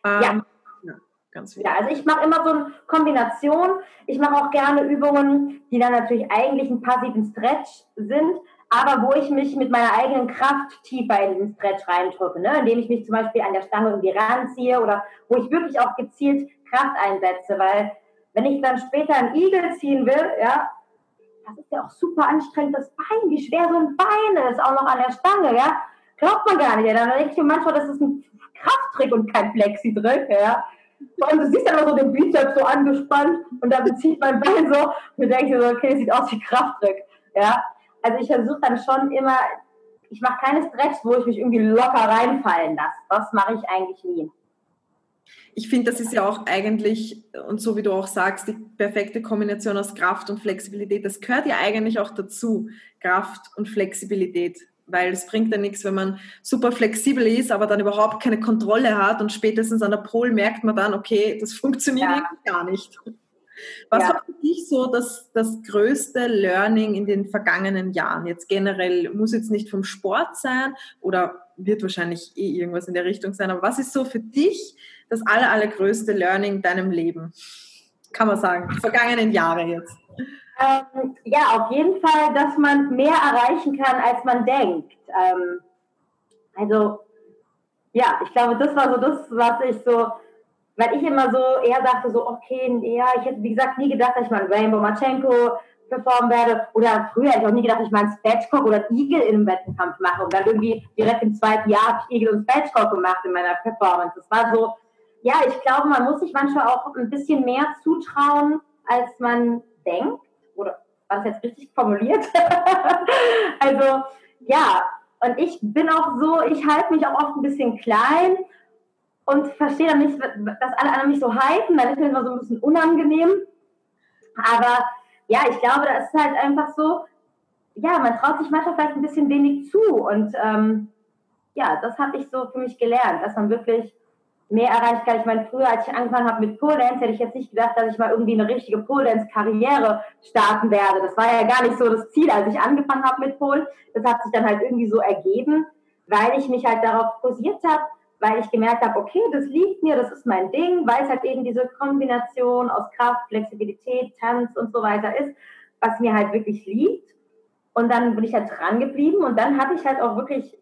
Ähm, ja. ja. Ganz ja, also ich mache immer so eine Kombination. Ich mache auch gerne Übungen, die dann natürlich eigentlich einen passiven Stretch sind, aber wo ich mich mit meiner eigenen Kraft tiefer in den Stretch reindrücke, ne? indem ich mich zum Beispiel an der Stange irgendwie ranziehe oder wo ich wirklich auch gezielt Kraft einsetze, weil wenn ich dann später einen Igel ziehen will, ja, das ist ja auch super anstrengend, das Bein, wie schwer so ein Bein ist, auch noch an der Stange, ja, glaubt man gar nicht. Ja. Dann denke ich mir manchmal, das ist ein Krafttrick und kein Flexi-Trick, ja. Und du siehst dann immer so den Bizeps so angespannt und dann bezieht mein Bein so und denke so, okay, das sieht aus wie Krafttrick, ja. Also ich versuche dann schon immer, ich mache keine Stretch, wo ich mich irgendwie locker reinfallen lasse. Das mache ich eigentlich nie ich finde, das ist ja auch eigentlich, und so wie du auch sagst, die perfekte Kombination aus Kraft und Flexibilität. Das gehört ja eigentlich auch dazu, Kraft und Flexibilität. Weil es bringt ja nichts, wenn man super flexibel ist, aber dann überhaupt keine Kontrolle hat und spätestens an der Pol merkt man dann, okay, das funktioniert ja. gar nicht. Was ja. war für dich so das, das größte Learning in den vergangenen Jahren? Jetzt generell muss jetzt nicht vom Sport sein oder wird wahrscheinlich eh irgendwas in der Richtung sein, aber was ist so für dich das aller, allergrößte Learning in deinem Leben? Kann man sagen, vergangenen Jahre jetzt. Ähm, ja, auf jeden Fall, dass man mehr erreichen kann, als man denkt. Ähm, also, ja, ich glaube, das war so das, was ich so, weil ich immer so eher dachte, so, okay, ja, ich hätte, wie gesagt, nie gedacht, dass ich mal Rainbow Machenko performen werde. Oder früher hätte ich auch nie gedacht, dass ich mal einen Spatchcock oder einen Igel im Wettkampf mache. Und dann irgendwie direkt im zweiten Jahr habe ich Igel und Spatchcock gemacht in meiner Performance. Das war so, ja, ich glaube, man muss sich manchmal auch ein bisschen mehr zutrauen, als man denkt. Oder war das jetzt richtig formuliert? (laughs) also, ja, und ich bin auch so, ich halte mich auch oft ein bisschen klein und verstehe dann nicht, dass alle anderen mich so halten. Dann ist mir immer so ein bisschen unangenehm. Aber ja, ich glaube, das ist halt einfach so, ja, man traut sich manchmal vielleicht ein bisschen wenig zu. Und ähm, ja, das habe ich so für mich gelernt, dass man wirklich mehr erreicht kann. Ich meine, früher, als ich angefangen habe mit Pole Dance, hätte ich jetzt nicht gedacht, dass ich mal irgendwie eine richtige Pole Dance Karriere starten werde. Das war ja gar nicht so das Ziel, als ich angefangen habe mit Pole. Das hat sich dann halt irgendwie so ergeben, weil ich mich halt darauf posiert habe, weil ich gemerkt habe, okay, das liegt mir, das ist mein Ding, weil es halt eben diese Kombination aus Kraft, Flexibilität, Tanz und so weiter ist, was mir halt wirklich liegt. Und dann bin ich halt dran geblieben und dann habe ich halt auch wirklich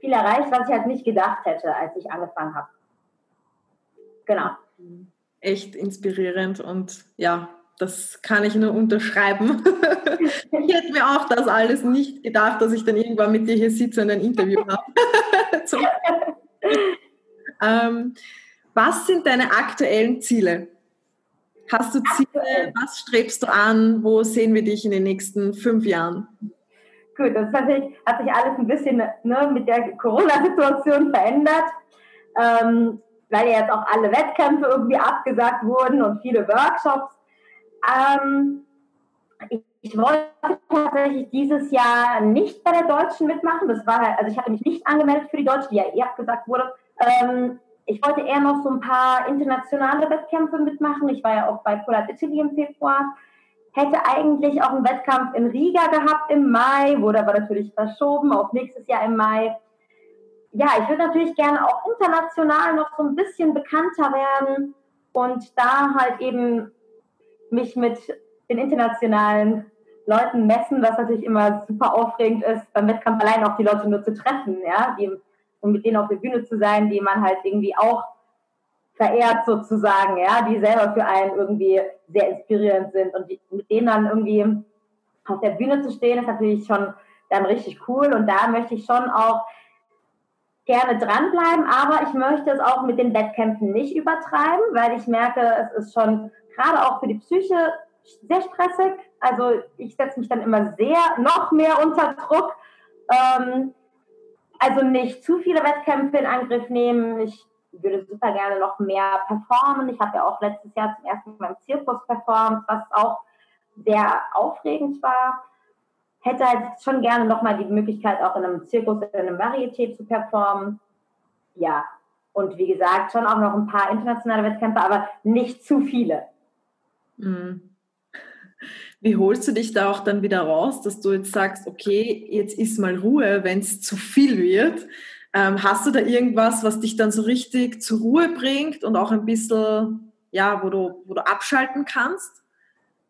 viel erreicht, was ich halt nicht gedacht hätte, als ich angefangen habe. Genau. Echt inspirierend und ja, das kann ich nur unterschreiben. (laughs) ich hätte mir auch das alles nicht gedacht, dass ich dann irgendwann mit dir hier sitze und ein Interview habe. (laughs) ähm, was sind deine aktuellen Ziele? Hast du Ziele? Was strebst du an? Wo sehen wir dich in den nächsten fünf Jahren? Gut, das hat sich, hat sich alles ein bisschen ne, mit der Corona-Situation verändert. Ähm, weil ja jetzt auch alle Wettkämpfe irgendwie abgesagt wurden und viele Workshops. Ähm, ich, ich, wollte tatsächlich dieses Jahr nicht bei der Deutschen mitmachen. Das war halt, also ich hatte mich nicht angemeldet für die Deutsche, die ja eh abgesagt wurde. Ähm, ich wollte eher noch so ein paar internationale Wettkämpfe mitmachen. Ich war ja auch bei Polar Italy im Februar. Hätte eigentlich auch einen Wettkampf in Riga gehabt im Mai, wurde aber natürlich verschoben auf nächstes Jahr im Mai. Ja, ich würde natürlich gerne auch international noch so ein bisschen bekannter werden und da halt eben mich mit den internationalen Leuten messen, was natürlich immer super aufregend ist, beim Wettkampf allein auch die Leute nur zu treffen, ja, die, und mit denen auf der Bühne zu sein, die man halt irgendwie auch verehrt sozusagen, ja, die selber für einen irgendwie sehr inspirierend sind und die, mit denen dann irgendwie auf der Bühne zu stehen, ist natürlich schon dann richtig cool und da möchte ich schon auch gerne dranbleiben, aber ich möchte es auch mit den Wettkämpfen nicht übertreiben, weil ich merke, es ist schon gerade auch für die Psyche sehr stressig. Also ich setze mich dann immer sehr noch mehr unter Druck. Ähm, also nicht zu viele Wettkämpfe in Angriff nehmen. Ich würde super gerne noch mehr performen. Ich habe ja auch letztes Jahr zum ersten Mal im Zirkus performt, was auch sehr aufregend war. Hätte halt schon gerne nochmal die Möglichkeit, auch in einem Zirkus, in einem Varieté zu performen. Ja, und wie gesagt, schon auch noch ein paar internationale Wettkämpfe, aber nicht zu viele. Mhm. Wie holst du dich da auch dann wieder raus, dass du jetzt sagst, okay, jetzt ist mal Ruhe, wenn es zu viel wird? Ähm, hast du da irgendwas, was dich dann so richtig zur Ruhe bringt und auch ein bisschen, ja, wo du, wo du abschalten kannst?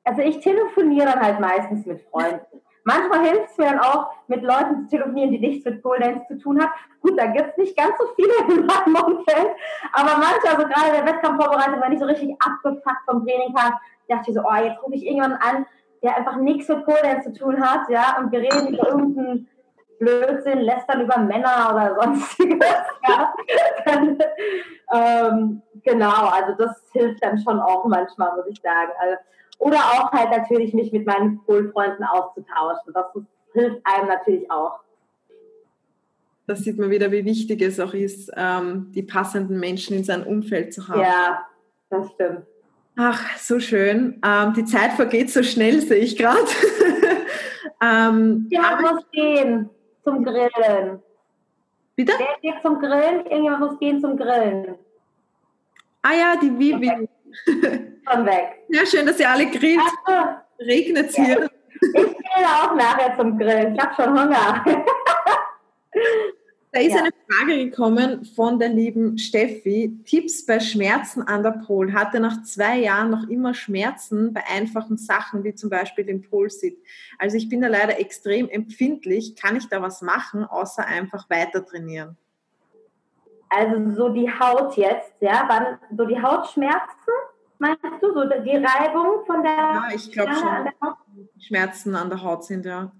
Also ich telefoniere dann halt meistens mit Freunden. Manchmal hilft es mir dann auch, mit Leuten zu telefonieren, die nichts mit Pole zu tun haben. Gut, da gibt es nicht ganz so viele (laughs) in meinem Umfeld, aber manchmal, also gerade der Wettkampfvorbereitung, wenn ich so richtig abgefuckt vom Training kam, dachte ich so, oh, jetzt rufe ich irgendwann an, der einfach nichts mit Pole zu tun hat, ja, und wir reden über irgendeinen Blödsinn, lästern über Männer oder sonstiges, (laughs) ja. Dann, ähm, genau, also das hilft dann schon auch manchmal, muss ich sagen. Also, oder auch halt natürlich mich mit meinen Pole-Freunden auszutauschen. Das hilft einem natürlich auch. Da sieht man wieder, wie wichtig es auch ist, ähm, die passenden Menschen in seinem Umfeld zu haben. Ja, das stimmt. Ach, so schön. Ähm, die Zeit vergeht so schnell, sehe ich gerade. (laughs) ähm, ja, muss gehen zum Grillen. Bitte? Wer geht zum Grillen? Irgendjemand muss gehen zum Grillen. Ah ja, die Vivi. Schon weg. Ja, schön, dass ihr alle grillt. Also, Regnet es ja. hier. Ich gehe auch nachher zum Grillen. Ich habe schon Hunger. (laughs) Da ist ja. eine Frage gekommen von der lieben Steffi. Tipps bei Schmerzen an der Pol. Hatte nach zwei Jahren noch immer Schmerzen bei einfachen Sachen, wie zum Beispiel dem Polsit. Also ich bin da leider extrem empfindlich. Kann ich da was machen, außer einfach weiter trainieren? Also so die Haut jetzt, ja, wann so die Hautschmerzen, meinst du, so die Reibung von der Ja, ich glaube schon, Schmerzen an der Haut sind, ja.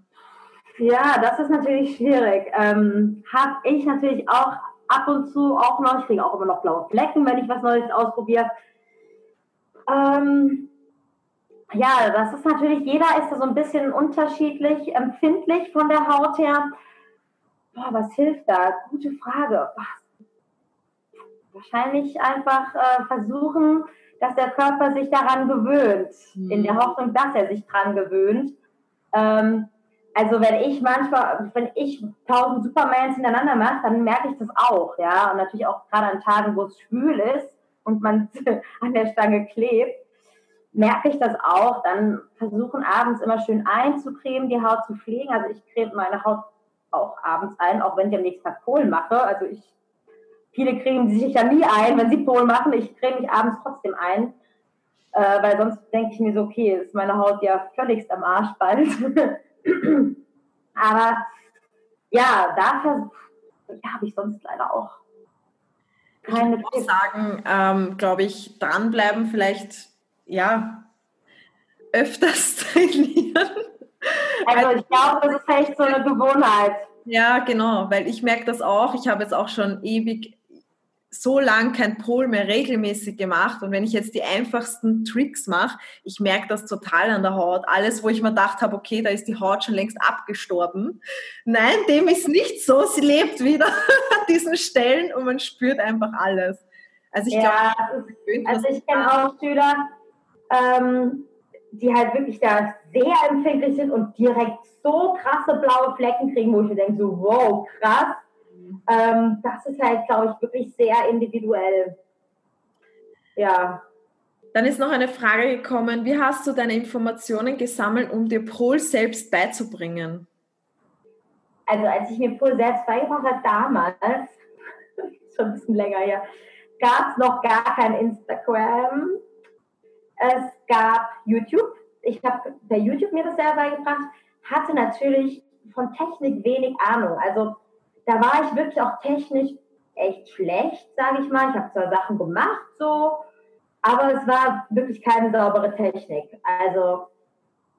Ja, das ist natürlich schwierig. Ähm, Habe ich natürlich auch ab und zu auch noch. Ich kriege auch immer noch blaue Flecken, wenn ich was Neues ausprobiere. Ähm, ja, das ist natürlich, jeder ist da so ein bisschen unterschiedlich empfindlich von der Haut her. Boah, was hilft da? Gute Frage. Wahrscheinlich einfach äh, versuchen, dass der Körper sich daran gewöhnt, mhm. in der Hoffnung, dass er sich daran gewöhnt. Ähm, also wenn ich manchmal, wenn ich tausend Supermans hintereinander mache, dann merke ich das auch, ja. Und natürlich auch gerade an Tagen, wo es schwül ist und man (laughs) an der Stange klebt, merke ich das auch. Dann versuchen abends immer schön einzucremen, die Haut zu pflegen. Also ich creme meine Haut auch abends ein, auch wenn ich am nächsten Tag Pol mache. Also ich, viele cremen sich ja nie ein, wenn sie Pol machen. Ich creme mich abends trotzdem ein. Äh, weil sonst denke ich mir so, okay, ist meine Haut ja völligst am Arsch bald. (laughs) Aber ja, dafür ja, habe ich sonst leider auch keine ich muss sagen, ähm, glaube ich, dranbleiben, vielleicht ja öfters (laughs) trainieren. Also ich glaube, das ist echt so eine Gewohnheit. Ja, genau, weil ich merke das auch. Ich habe jetzt auch schon ewig so lang kein Pol mehr regelmäßig gemacht und wenn ich jetzt die einfachsten Tricks mache, ich merke das total an der Haut. Alles, wo ich mir gedacht habe, okay, da ist die Haut schon längst abgestorben. Nein, dem ist nicht so. Sie lebt wieder (laughs) an diesen Stellen und man spürt einfach alles. Also ich ja, glaube, also ich kenne auch Schüler, ähm, die halt wirklich da sehr empfindlich sind und direkt so krasse blaue Flecken kriegen, wo ich mir denke, so wow, krass. Ähm, das ist halt, glaube ich, wirklich sehr individuell. Ja. Dann ist noch eine Frage gekommen, wie hast du deine Informationen gesammelt, um dir Pol selbst beizubringen? Also als ich mir Pol selbst beigebracht habe, damals, (laughs) schon ein bisschen länger her, gab es noch gar kein Instagram. Es gab YouTube. Ich habe per YouTube mir das selber beigebracht, hatte natürlich von Technik wenig Ahnung. Also da war ich wirklich auch technisch echt schlecht, sage ich mal. Ich habe zwar Sachen gemacht so, aber es war wirklich keine saubere Technik. Also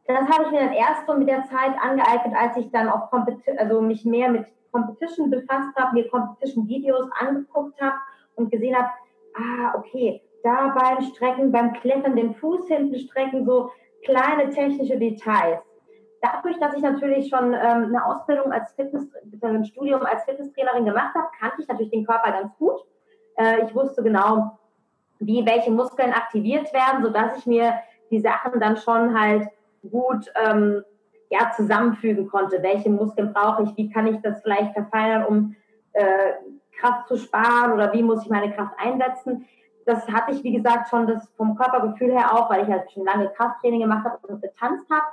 das habe ich mir dann erst so mit der Zeit angeeignet, als ich dann auch also mich mehr mit Competition befasst habe, mir Competition-Videos angeguckt habe und gesehen habe, ah, okay, da beim Strecken, beim Klettern, den Fuß hinten strecken, so kleine technische Details. Dadurch, dass ich natürlich schon ähm, eine Ausbildung als Fitness, ein Studium als Fitnesstrainerin gemacht habe, kannte ich natürlich den Körper ganz gut. Äh, ich wusste genau, wie welche Muskeln aktiviert werden, sodass ich mir die Sachen dann schon halt gut ähm, ja, zusammenfügen konnte. Welche Muskeln brauche ich? Wie kann ich das vielleicht verfeinern, um äh, Kraft zu sparen oder wie muss ich meine Kraft einsetzen? Das hatte ich, wie gesagt, schon das vom Körpergefühl her auch, weil ich halt schon lange Krafttraining gemacht habe und getanzt habe.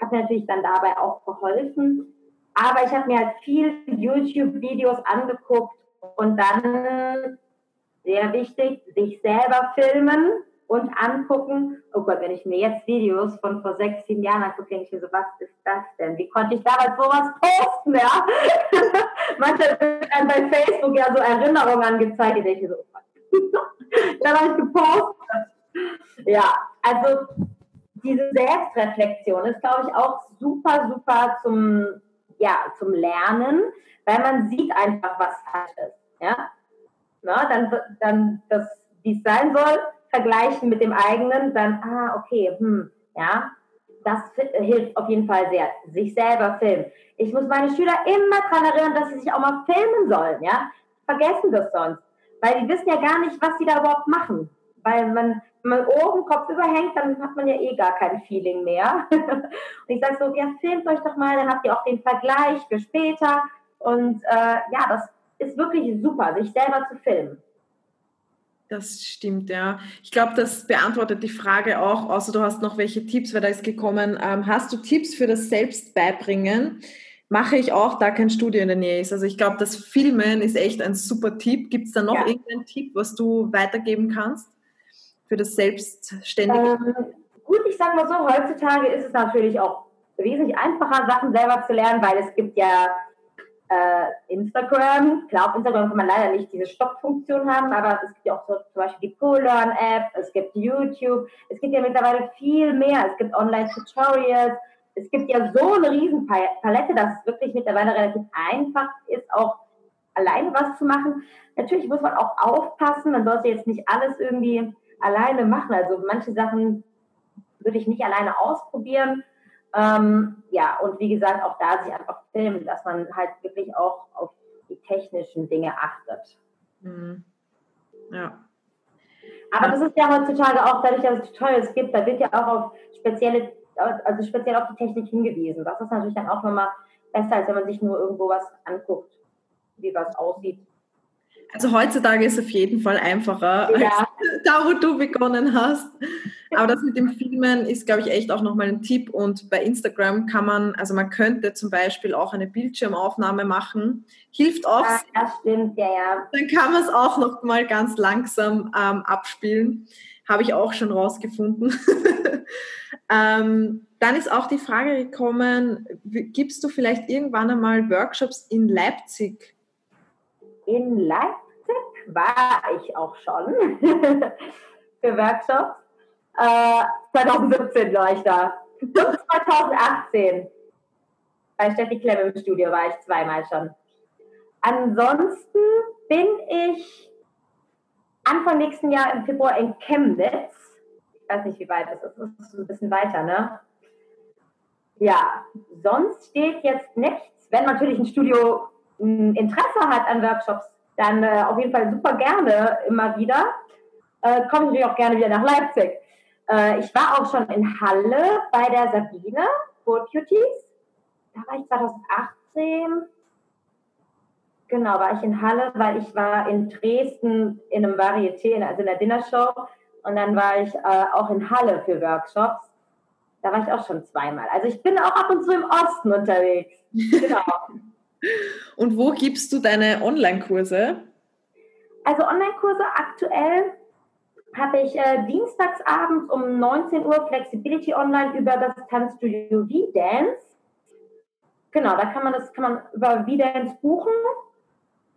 Hat mir natürlich dann dabei auch geholfen. Aber ich habe mir halt viel YouTube-Videos angeguckt und dann, sehr wichtig, sich selber filmen und angucken. Oh Gott, wenn ich mir jetzt Videos von vor sechs, sieben Jahren angucke, denke ich mir so, was ist das denn? Wie konnte ich damals sowas posten, ja? (laughs) Manchmal werden bei Facebook ja so Erinnerungen angezeigt, die denke ich so, oh (laughs) dann habe ich gepostet. Ja, also diese Selbstreflexion ist, glaube ich, auch super, super zum, ja, zum Lernen, weil man sieht einfach, was falsch ist. Ja? Na, dann, dann das, wie es sein soll, vergleichen mit dem eigenen, dann, ah, okay, hm, ja, das hilft auf jeden Fall sehr. Sich selber filmen. Ich muss meine Schüler immer daran erinnern, dass sie sich auch mal filmen sollen, ja. Vergessen das sonst. Weil die wissen ja gar nicht, was sie da überhaupt machen. Weil man, wenn man Ohren, Kopf überhängt, dann hat man ja eh gar kein Feeling mehr. (laughs) und ich sage so, ja, filmt euch doch mal, dann habt ihr auch den Vergleich für später. Und äh, ja, das ist wirklich super, sich selber zu filmen. Das stimmt, ja. Ich glaube, das beantwortet die Frage auch, außer du hast noch welche Tipps, weil da ist gekommen, ähm, hast du Tipps für das Selbstbeibringen? Mache ich auch, da kein Studio in der Nähe ist. Also ich glaube, das Filmen ist echt ein super Tipp. Gibt es da noch ja. irgendeinen Tipp, was du weitergeben kannst für das Selbstständige? Ähm, gut, ich sage mal so, heutzutage ist es natürlich auch wesentlich einfacher, Sachen selber zu lernen, weil es gibt ja äh, Instagram. Klar, auf Instagram kann man leider nicht diese Stoppfunktion haben, aber es gibt ja auch so zum Beispiel die Pull-Learn-App, es gibt YouTube, es gibt ja mittlerweile viel mehr. Es gibt Online-Tutorials, es gibt ja so eine riesen Palette, dass es wirklich mittlerweile relativ einfach ist, auch alleine was zu machen. Natürlich muss man auch aufpassen, man sollte jetzt nicht alles irgendwie alleine machen. Also manche Sachen würde ich nicht alleine ausprobieren. Ähm, ja, und wie gesagt, auch da sich einfach filmen, dass man halt wirklich auch auf die technischen Dinge achtet. Mhm. Ja. Aber das ist ja heutzutage auch dadurch, dass es Tutorials gibt, da wird ja auch auf spezielle, also speziell auf die Technik hingewiesen. Das ist natürlich dann auch nochmal besser, als wenn man sich nur irgendwo was anguckt, wie was aussieht. Also heutzutage ist es auf jeden Fall einfacher, ja. als (laughs) da, wo du begonnen hast. Aber das mit dem Filmen ist, glaube ich, echt auch nochmal ein Tipp. Und bei Instagram kann man, also man könnte zum Beispiel auch eine Bildschirmaufnahme machen. Hilft auch. Ja, das stimmt, ja, ja. Dann kann man es auch noch mal ganz langsam ähm, abspielen. Habe ich auch schon rausgefunden. (laughs) ähm, dann ist auch die Frage gekommen, gibst du vielleicht irgendwann einmal Workshops in Leipzig? In Leipzig war ich auch schon (laughs) für Workshops. Äh, 2017 war ich da. Und 2018 bei Steffi Klemm im Studio war ich zweimal schon. Ansonsten bin ich Anfang nächsten Jahr im Februar in Chemnitz. Ich weiß nicht, wie weit das ist. Das ist ein bisschen weiter, ne? Ja, sonst steht jetzt nichts. Wenn natürlich ein Studio Interesse hat an Workshops, dann äh, auf jeden Fall super gerne immer wieder. Äh, Komme ich natürlich auch gerne wieder nach Leipzig. Äh, ich war auch schon in Halle bei der Sabine, Gold Beauties. Da war ich 2018. Genau, war ich in Halle, weil ich war in Dresden in einem Varieté, also in der Dinnershow. Und dann war ich äh, auch in Halle für Workshops. Da war ich auch schon zweimal. Also ich bin auch ab und zu im Osten unterwegs. (laughs) Genau. Und wo gibst du deine Online-Kurse? Also Online-Kurse aktuell habe ich äh, dienstagsabends um 19 Uhr Flexibility Online über das Tanzstudio V-Dance. Genau, da kann man das kann man über V-Dance buchen.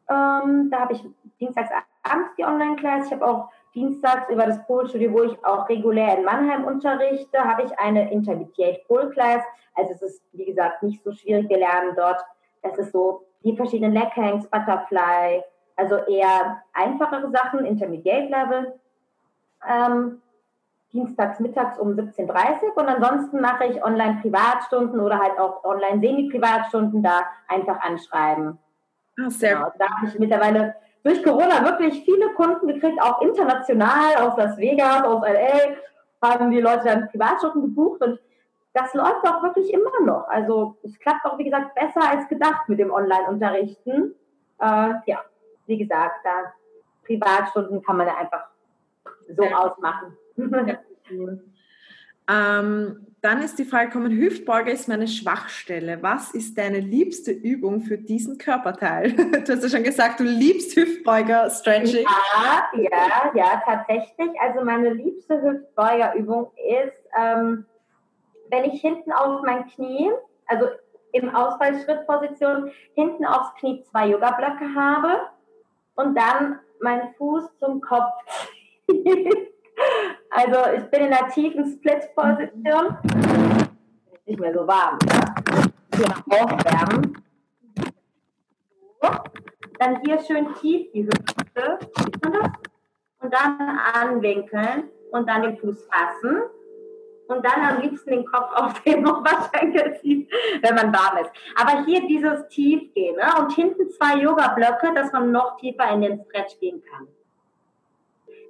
Ähm, da habe ich dienstagsabends die Online-Class. Ich habe auch dienstags über das Pole-Studio, wo ich auch regulär in Mannheim unterrichte, habe ich eine Intermediate Pole-Class. Also es ist, wie gesagt, nicht so schwierig. Wir lernen dort, es ist so die verschiedenen Leg Hangs, Butterfly, also eher einfachere Sachen, Intermediate Level. Ähm, dienstags mittags um 17.30 Uhr und ansonsten mache ich Online-Privatstunden oder halt auch Online-Semi-Privatstunden da einfach anschreiben. Ah, sehr genau, da habe ich mittlerweile durch Corona wirklich viele Kunden gekriegt, auch international aus Las Vegas, aus LA, haben die Leute dann Privatstunden gebucht und das läuft auch wirklich immer noch. Also es klappt auch, wie gesagt, besser als gedacht mit dem Online-Unterrichten. Äh, ja, wie gesagt, da Privatstunden kann man ja einfach so ja. ausmachen. Ja, cool. Ähm, dann ist die Frage gekommen, Hüftbeuger ist meine Schwachstelle. Was ist deine liebste Übung für diesen Körperteil? (laughs) Du hast ja schon gesagt, du liebst Hüftbeuger-Stretching. Ja, ja, ja, tatsächlich. Also meine liebste Hüftbeugerübung ist, ähm, wenn ich hinten auf mein Knie, also im Ausfallschrittposition, hinten aufs Knie zwei Yoga-Blöcke habe und dann meinen Fuß zum Kopf (laughs) Also ich bin in einer tiefen Split-Position. Nicht mehr so warm. Ne? Hier aufwärmen. Dann hier schön tief die Hüfte. Und dann anwinkeln und dann den Fuß fassen. Und dann am liebsten den Kopf (laughs) auf den Oberschenkel ziehen, wenn man warm ist. Aber hier dieses Tiefgehen ne? und hinten zwei Yoga-Blöcke, dass man noch tiefer in den Stretch gehen kann.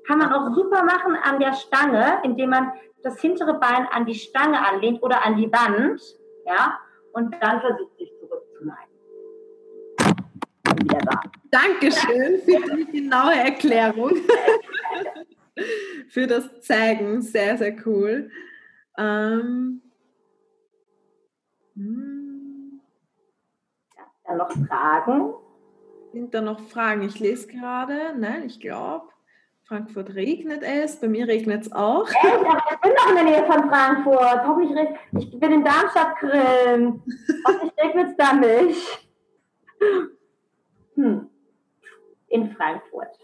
Kann man auch super machen an der Stange, indem man das hintere Bein an die Stange anlehnt oder an die Wand, ja, und dann versucht sich zurückzuneigen. Wieder da. Dankeschön für die genaue Erklärung. (laughs) für das Zeigen. Sehr, sehr cool. Ähm, hm. dann noch Fragen? Sind da noch Fragen? Ich lese gerade. Nein, ich glaube. Frankfurt regnet es, bei mir regnet es auch. Echt? Aber ich bin doch in der Nähe von Frankfurt. Hoffentlich ich bin in Darmstadt grillen. Hoffentlich regnet es da nicht. Hm. In Frankfurt.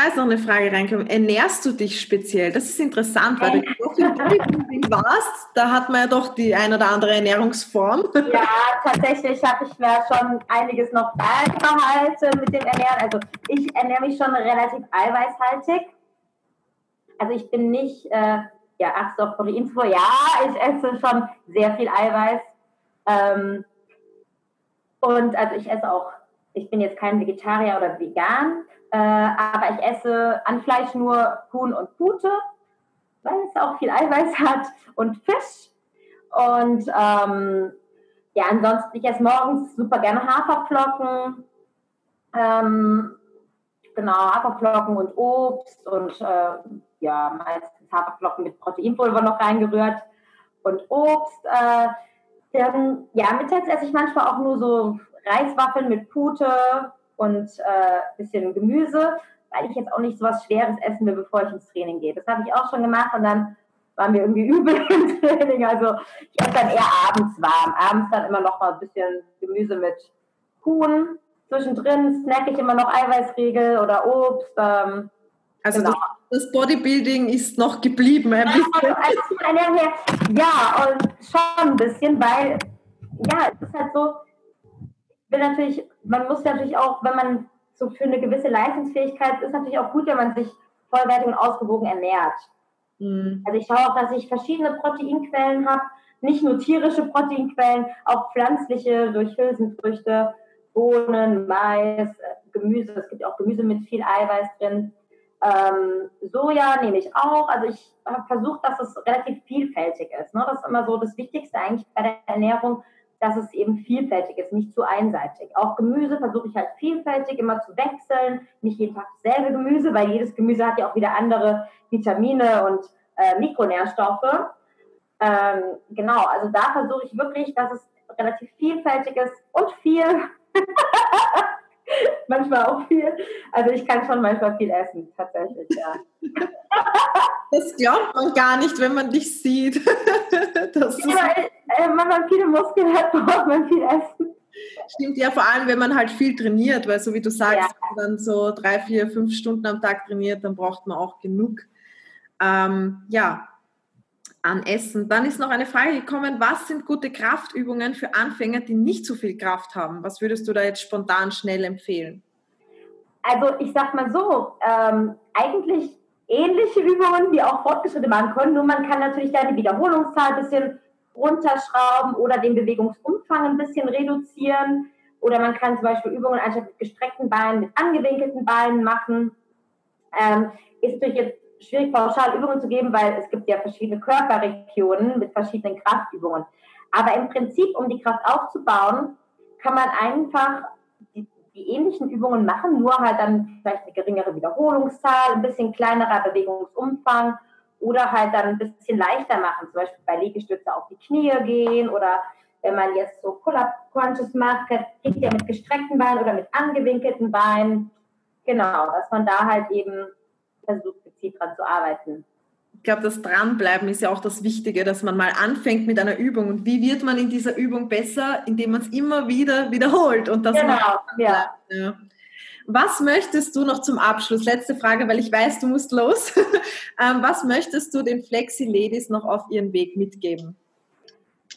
Da ist noch eine Frage reingekommen. Ernährst du dich speziell? Das ist interessant, weil du so im Bodybuilding warst. Da hat man ja doch die ein oder andere Ernährungsform. Ja, tatsächlich habe ich mir schon einiges noch beibehalten mit dem Ernähren. Also ich ernähre mich schon relativ eiweißhaltig. Also ich bin nicht, äh, ja, ach so, Proteinfo, ja, ich esse schon sehr viel Eiweiß. Ähm, und also ich esse auch, ich bin jetzt kein Vegetarier oder vegan, äh, aber ich esse an Fleisch nur Huhn und Pute, weil es auch viel Eiweiß hat und Fisch. Und ähm, ja, ansonsten, ich esse morgens super gerne Haferflocken. Ähm, genau, Haferflocken und Obst und äh, ja, meistens Haferflocken mit Proteinpulver noch reingerührt und Obst. Äh, dann, ja, mittags esse ich manchmal auch nur so Reiswaffeln mit Pute und äh, bisschen Gemüse, weil ich jetzt auch nicht so was Schweres essen will, bevor ich ins Training gehe. Das habe ich auch schon gemacht und dann waren wir irgendwie (laughs) übel im Training. Also ich esse dann eher abends warm. Abends dann immer noch mal ein bisschen Gemüse mit Huhn. Zwischendrin snacke ich immer noch Eiweißriegel oder Obst. Ähm, also genau. das, Bodybuilding ist noch geblieben. Ein bisschen. Ja, ja, und schon ein bisschen, weil ja, es ist halt so, will natürlich, man muss natürlich auch, wenn man so für eine gewisse Leistungsfähigkeit ist natürlich auch gut, wenn man sich vollwertig und ausgewogen ernährt. Mhm. Also ich schaue auch, dass ich verschiedene Proteinquellen habe, nicht nur tierische Proteinquellen, auch pflanzliche durch Hülsenfrüchte, Bohnen, Mais, Gemüse, es gibt auch Gemüse mit viel Eiweiß drin. Ähm, Soja nehme ich auch. Also ich habe versucht, dass es relativ vielfältig ist. Ne? Das ist immer so das Wichtigste eigentlich bei der Ernährung, dass es eben vielfältig ist, nicht zu einseitig. Auch Gemüse versuche ich halt vielfältig immer zu wechseln, nicht jeden Tag dasselbe Gemüse, weil jedes Gemüse hat ja auch wieder andere Vitamine und äh, Mikronährstoffe. Ähm, genau, also da versuche ich wirklich, dass es relativ vielfältig ist und viel. (laughs) manchmal auch viel. Also ich kann schon manchmal viel essen, tatsächlich, ja. (laughs) Das glaubt man gar nicht, wenn man dich sieht. (laughs) Das ja, weil, äh, wenn man viele Muskeln (laughs) hat, braucht man viel essen. Stimmt ja, vor allem, wenn man halt viel trainiert, weil so wie du sagst, ja. wenn man dann so drei, vier, fünf Stunden am Tag trainiert, dann braucht man auch genug. Ähm, ja, an Essen. Dann ist noch eine Frage gekommen, was sind gute Kraftübungen für Anfänger, die nicht so viel Kraft haben? Was würdest du da jetzt spontan schnell empfehlen? Also ich sag mal so, ähm, eigentlich ähnliche Übungen, die auch Fortgeschritte machen können, nur man kann natürlich da die Wiederholungszahl ein bisschen runterschrauben oder den Bewegungsumfang ein bisschen reduzieren. Oder man kann zum Beispiel Übungen anstatt mit gestreckten Beinen mit angewinkelten Beinen machen. Ähm, ist natürlich jetzt schwierig, pauschal Übungen zu geben, weil es gibt ja verschiedene Körperregionen mit verschiedenen Kraftübungen. Aber im Prinzip, um die Kraft aufzubauen, kann man einfach die, die ähnlichen Übungen machen, nur halt dann vielleicht eine geringere Wiederholungszahl, ein bisschen kleinerer Bewegungsumfang oder halt dann ein bisschen leichter machen, zum Beispiel bei Liegestütze auf die Knie gehen oder wenn man jetzt so Pull-Up-Crunches macht, geht ja mit gestreckten Beinen oder mit angewinkelten Beinen. Genau, dass man da halt eben versucht, gezielt dran zu arbeiten. Ich glaube, das Dranbleiben ist ja auch das Wichtige, dass man mal anfängt mit einer Übung. Und wie wird man in dieser Übung besser? Indem man es immer wieder wiederholt. Und das genau, ja. ja. Was möchtest du noch zum Abschluss? Letzte Frage, weil ich weiß, du musst los. (laughs) Ähm, was möchtest du den Flexi-Ladies noch auf ihren Weg mitgeben?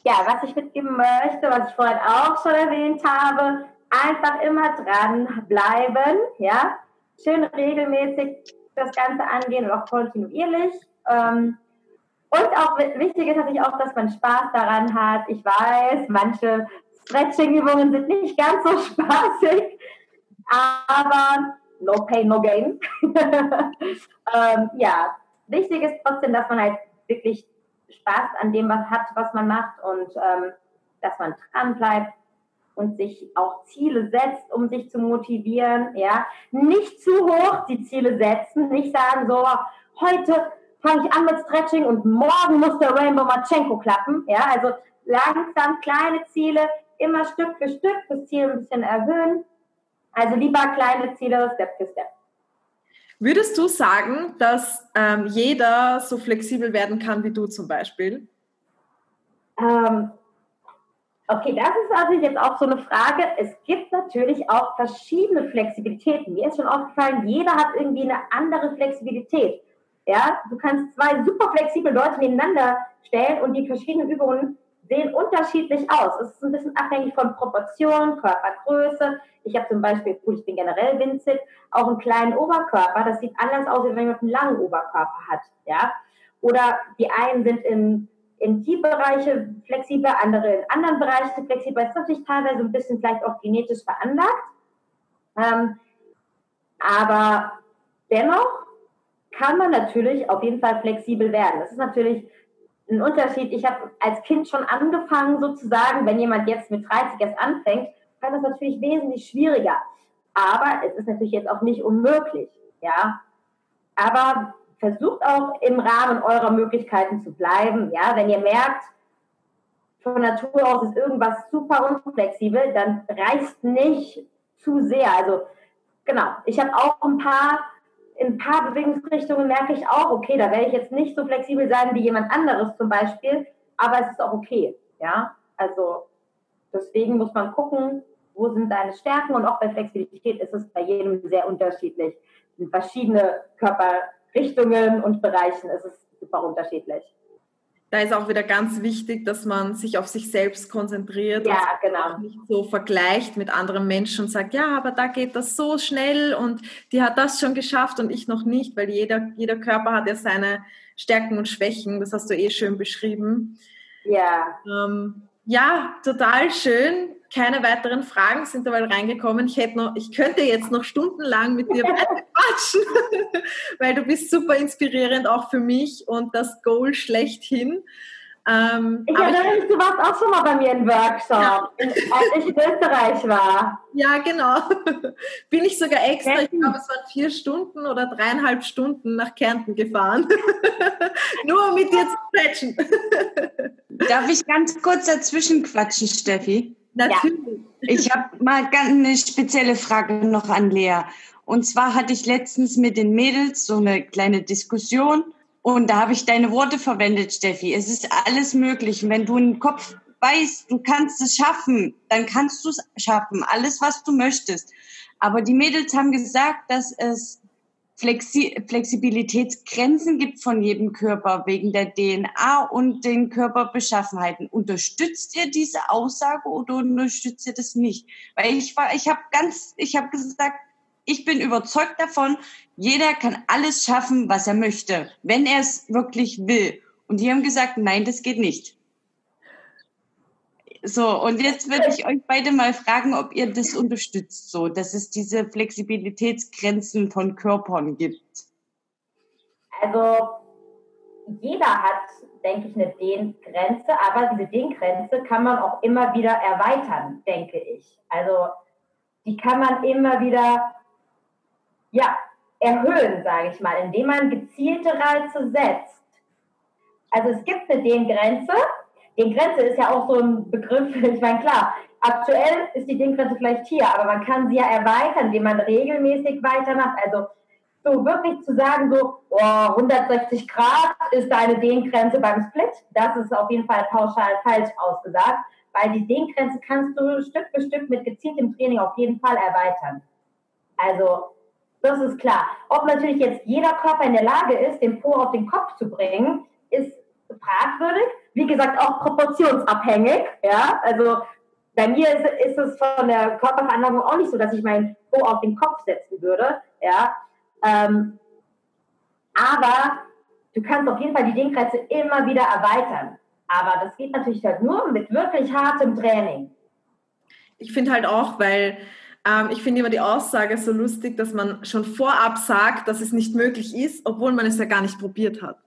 Ja, was ich mitgeben möchte, was ich vorhin auch schon erwähnt habe, einfach immer dranbleiben, ja, schön regelmäßig das Ganze angehen und auch kontinuierlich. Ähm, und auch wichtig ist natürlich auch, dass man Spaß daran hat. Ich weiß, manche Stretching-Übungen sind nicht ganz so (laughs) spaßig, aber no pain, no gain. (laughs) ähm, ja, wichtig ist trotzdem, dass man halt wirklich Spaß an dem was hat, was man macht und ähm, dass man dran bleibt und sich auch Ziele setzt, um sich zu motivieren, ja. Nicht zu hoch die Ziele setzen, nicht sagen so, heute fange ich an mit Stretching und morgen muss der Rainbow Machenko klappen, ja. Also langsam kleine Ziele, immer Stück für Stück das Ziel ein bisschen erhöhen. Also lieber kleine Ziele, Step für Step. Würdest du sagen, dass ähm, jeder so flexibel werden kann wie du zum Beispiel? Ähm, Okay, das ist natürlich jetzt auch so eine Frage. Es gibt natürlich auch verschiedene Flexibilitäten. Mir ist schon aufgefallen, jeder hat irgendwie eine andere Flexibilität. Ja, du kannst zwei super flexible Leute nebeneinander stellen und die verschiedenen Übungen sehen unterschiedlich aus. Es ist ein bisschen abhängig von Proportion, Körpergröße. Ich habe zum Beispiel, gut, ich bin generell winzig, auch einen kleinen Oberkörper. Das sieht anders aus, als wenn jemand einen langen Oberkörper hat. Ja, oder die einen sind im in die flexibler, andere in anderen Bereichen flexibler. Das ist natürlich teilweise ein bisschen vielleicht auch genetisch veranlagt. Ähm, aber dennoch kann man natürlich auf jeden Fall flexibel werden. Das ist natürlich ein Unterschied. Ich habe als Kind schon angefangen, sozusagen, wenn jemand jetzt mit 30 erst anfängt, kann das natürlich wesentlich schwieriger. Aber es ist natürlich jetzt auch nicht unmöglich. Ja, aber versucht auch im Rahmen eurer Möglichkeiten zu bleiben. Ja, wenn ihr merkt, von Natur aus ist irgendwas super unflexibel, dann reißt nicht zu sehr. Also genau, ich habe auch ein paar, in ein paar Bewegungsrichtungen merke ich auch, okay, da werde ich jetzt nicht so flexibel sein wie jemand anderes zum Beispiel, aber es ist auch okay. Ja, also deswegen muss man gucken, wo sind deine Stärken und auch bei Flexibilität ist es bei jedem sehr unterschiedlich. Sind verschiedene Körper Richtungen und Bereichen ist es super unterschiedlich. Da ist auch wieder ganz wichtig, dass man sich auf sich selbst konzentriert ja, und genau. nicht so vergleicht mit anderen Menschen und sagt, ja, aber da geht das so schnell und die hat das schon geschafft und ich noch nicht, weil jeder, jeder Körper hat ja seine Stärken und Schwächen. Das hast du eh schön beschrieben. Ja. Ähm, ja, total schön. Keine weiteren Fragen sind dabei reingekommen. Ich hätte noch, ich könnte jetzt noch stundenlang mit dir (laughs) quatschen, (laughs) weil du bist super inspirierend auch für mich und das Goal schlechthin. Ähm, ich erinnere mich, du warst auch schon mal bei mir im Workshop, ja. als ich in Österreich war. Ja, genau. (laughs) Bin ich sogar extra, ich glaube, es waren vier Stunden oder dreieinhalb Stunden nach Kärnten gefahren. Nur um mit dir zu quetschen. Darf ich ganz kurz dazwischen quatschen, Steffi? Natürlich. Ich habe mal eine spezielle Frage noch an Lea. Und zwar hatte ich letztens mit den Mädels so eine kleine Diskussion und da habe ich deine Worte verwendet, Steffi. Es ist alles möglich. Und wenn du im Kopf weißt, du kannst es schaffen, dann kannst du es schaffen. Alles, was du möchtest. Aber die Mädels haben gesagt, dass es Flexi Flexibilitätsgrenzen gibt von jedem Körper wegen der DNA und den Körperbeschaffenheiten. Unterstützt ihr diese Aussage oder unterstützt ihr das nicht? Weil ich war, ich habe ganz, ich habe gesagt, ich bin überzeugt davon, jeder kann alles schaffen, was er möchte, wenn er es wirklich will. Und die haben gesagt, nein, das geht nicht. So, und jetzt würde ich euch beide mal fragen, ob ihr das unterstützt, so, dass es diese Flexibilitätsgrenzen von Körpern gibt. Also, jeder hat, denke ich, eine Dehngrenze, aber diese Dehngrenze kann man auch immer wieder erweitern, denke ich. Also, die kann man immer wieder ja, erhöhen, sage ich mal, indem man gezielte Reize setzt. Also es gibt eine Dehngrenze. Dehngrenze ist ja auch so ein Begriff, (laughs) ich meine, klar, aktuell ist die Dehngrenze vielleicht hier, aber man kann sie ja erweitern, indem man regelmäßig weitermacht. Also so wirklich zu sagen, so oh, 160 Grad ist deine Dehngrenze beim Split, das ist auf jeden Fall pauschal falsch ausgesagt, weil die Dehngrenze kannst du Stück für Stück mit gezieltem Training auf jeden Fall erweitern. Also das ist klar. Ob natürlich jetzt jeder Körper in der Lage ist, den Po auf den Kopf zu bringen, ist fragwürdig. Wie gesagt, auch proportionsabhängig. Ja, also bei mir ist, ist es von der Körperveranlagung auch nicht so, dass ich meinen Po auf den Kopf setzen würde. Ja, ähm, aber du kannst auf jeden Fall die Denkreize immer wieder erweitern. Aber das geht natürlich halt nur mit wirklich hartem Training. Ich finde halt auch, weil ähm, ich finde immer die Aussage so lustig, dass man schon vorab sagt, dass es nicht möglich ist, obwohl man es ja gar nicht probiert hat.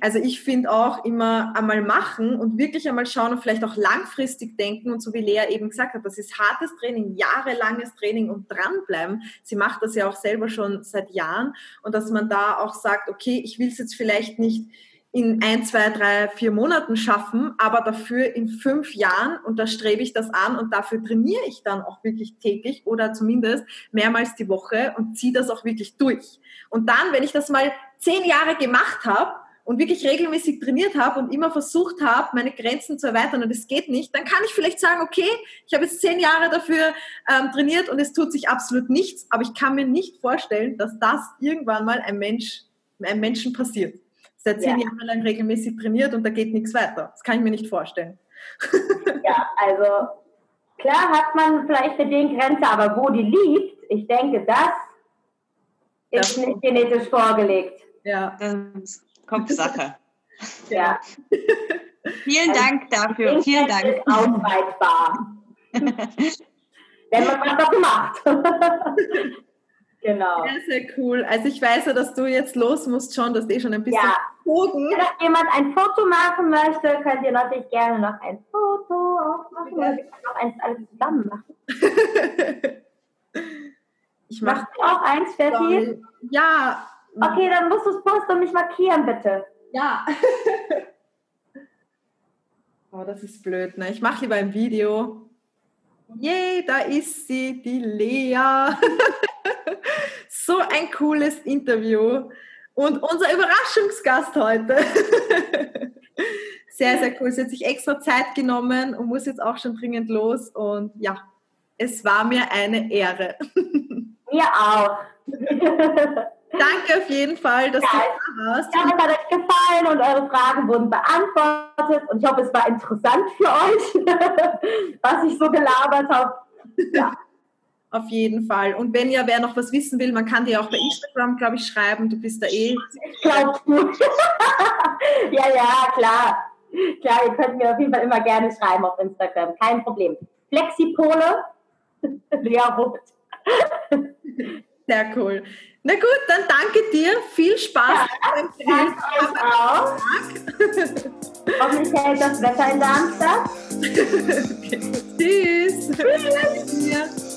Also ich finde auch immer einmal machen und wirklich einmal schauen und vielleicht auch langfristig denken und so wie Lea eben gesagt hat, das ist hartes Training, jahrelanges Training und dranbleiben. Sie macht das ja auch selber schon seit Jahren und dass man da auch sagt, okay, ich will es jetzt vielleicht nicht in ein, zwei, drei, vier Monaten schaffen, aber dafür in fünf Jahren und da strebe ich das an und dafür trainiere ich dann auch wirklich täglich oder zumindest mehrmals die Woche und ziehe das auch wirklich durch. Und dann, wenn ich das mal zehn Jahre gemacht habe und wirklich regelmäßig trainiert habe und immer versucht habe, meine Grenzen zu erweitern und es geht nicht, dann kann ich vielleicht sagen, okay, ich habe jetzt zehn Jahre dafür ähm, trainiert und es tut sich absolut nichts, aber ich kann mir nicht vorstellen, dass das irgendwann mal ein Mensch, einem Menschen passiert seit zehn ja. Jahren lang regelmäßig trainiert und da geht nichts weiter. Das kann ich mir nicht vorstellen. (laughs) Ja, also klar hat man vielleicht eine Grenze, aber wo die liegt, ich denke, das, das ist nicht genetisch vorgelegt. Ja, das ist Kopfsache. (laughs) ja. Vielen also, Dank dafür. Vielen Dank. Ist ausweitbar. (laughs) Wenn man was dafür macht. Genau. Sehr, sehr cool. Also ich weiß ja, dass du jetzt los musst schon, dass eh schon ein bisschen ja. Bogen. Wenn jemand ein Foto machen möchte, könnt ihr natürlich gerne noch ein Foto auch machen. Ja. Wir können auch eins alles zusammen machen. (laughs) ich mache auch eins, Steffi. Ja. Okay, dann musst du es posten und mich markieren, bitte. Ja. (laughs) oh, das ist blöd, ne? Ich mache lieber ein Video. Yay, da ist sie, die Lea. (laughs) so ein cooles Interview. Und unser Überraschungsgast heute. (laughs) sehr, sehr cool. Sie hat sich extra Zeit genommen und muss jetzt auch schon dringend los. Und ja, es war mir eine Ehre. Mir auch. Danke auf jeden Fall, dass ja, du da warst. Ich hoffe, es hat euch gefallen und eure Fragen wurden beantwortet. Und ich hoffe, es war interessant für euch, (laughs) was ich so gelabert habe. Ja. Auf jeden Fall. Und wenn ja wer noch was wissen will, man kann dir auch bei Instagram, glaube ich, schreiben. Du bist da eh. Glaubst du? (laughs) ja, ja, klar. Klar, ihr könnt mir auf jeden Fall immer gerne schreiben auf Instagram. Kein Problem. Flexipole, (laughs) Lea Rupt. Sehr cool. Na gut, dann danke dir. Viel Spaß. Ja, danke auch. (laughs) Hoffentlich hält das Wetter in Darmstadt. okay. Tschüss. Tschüss.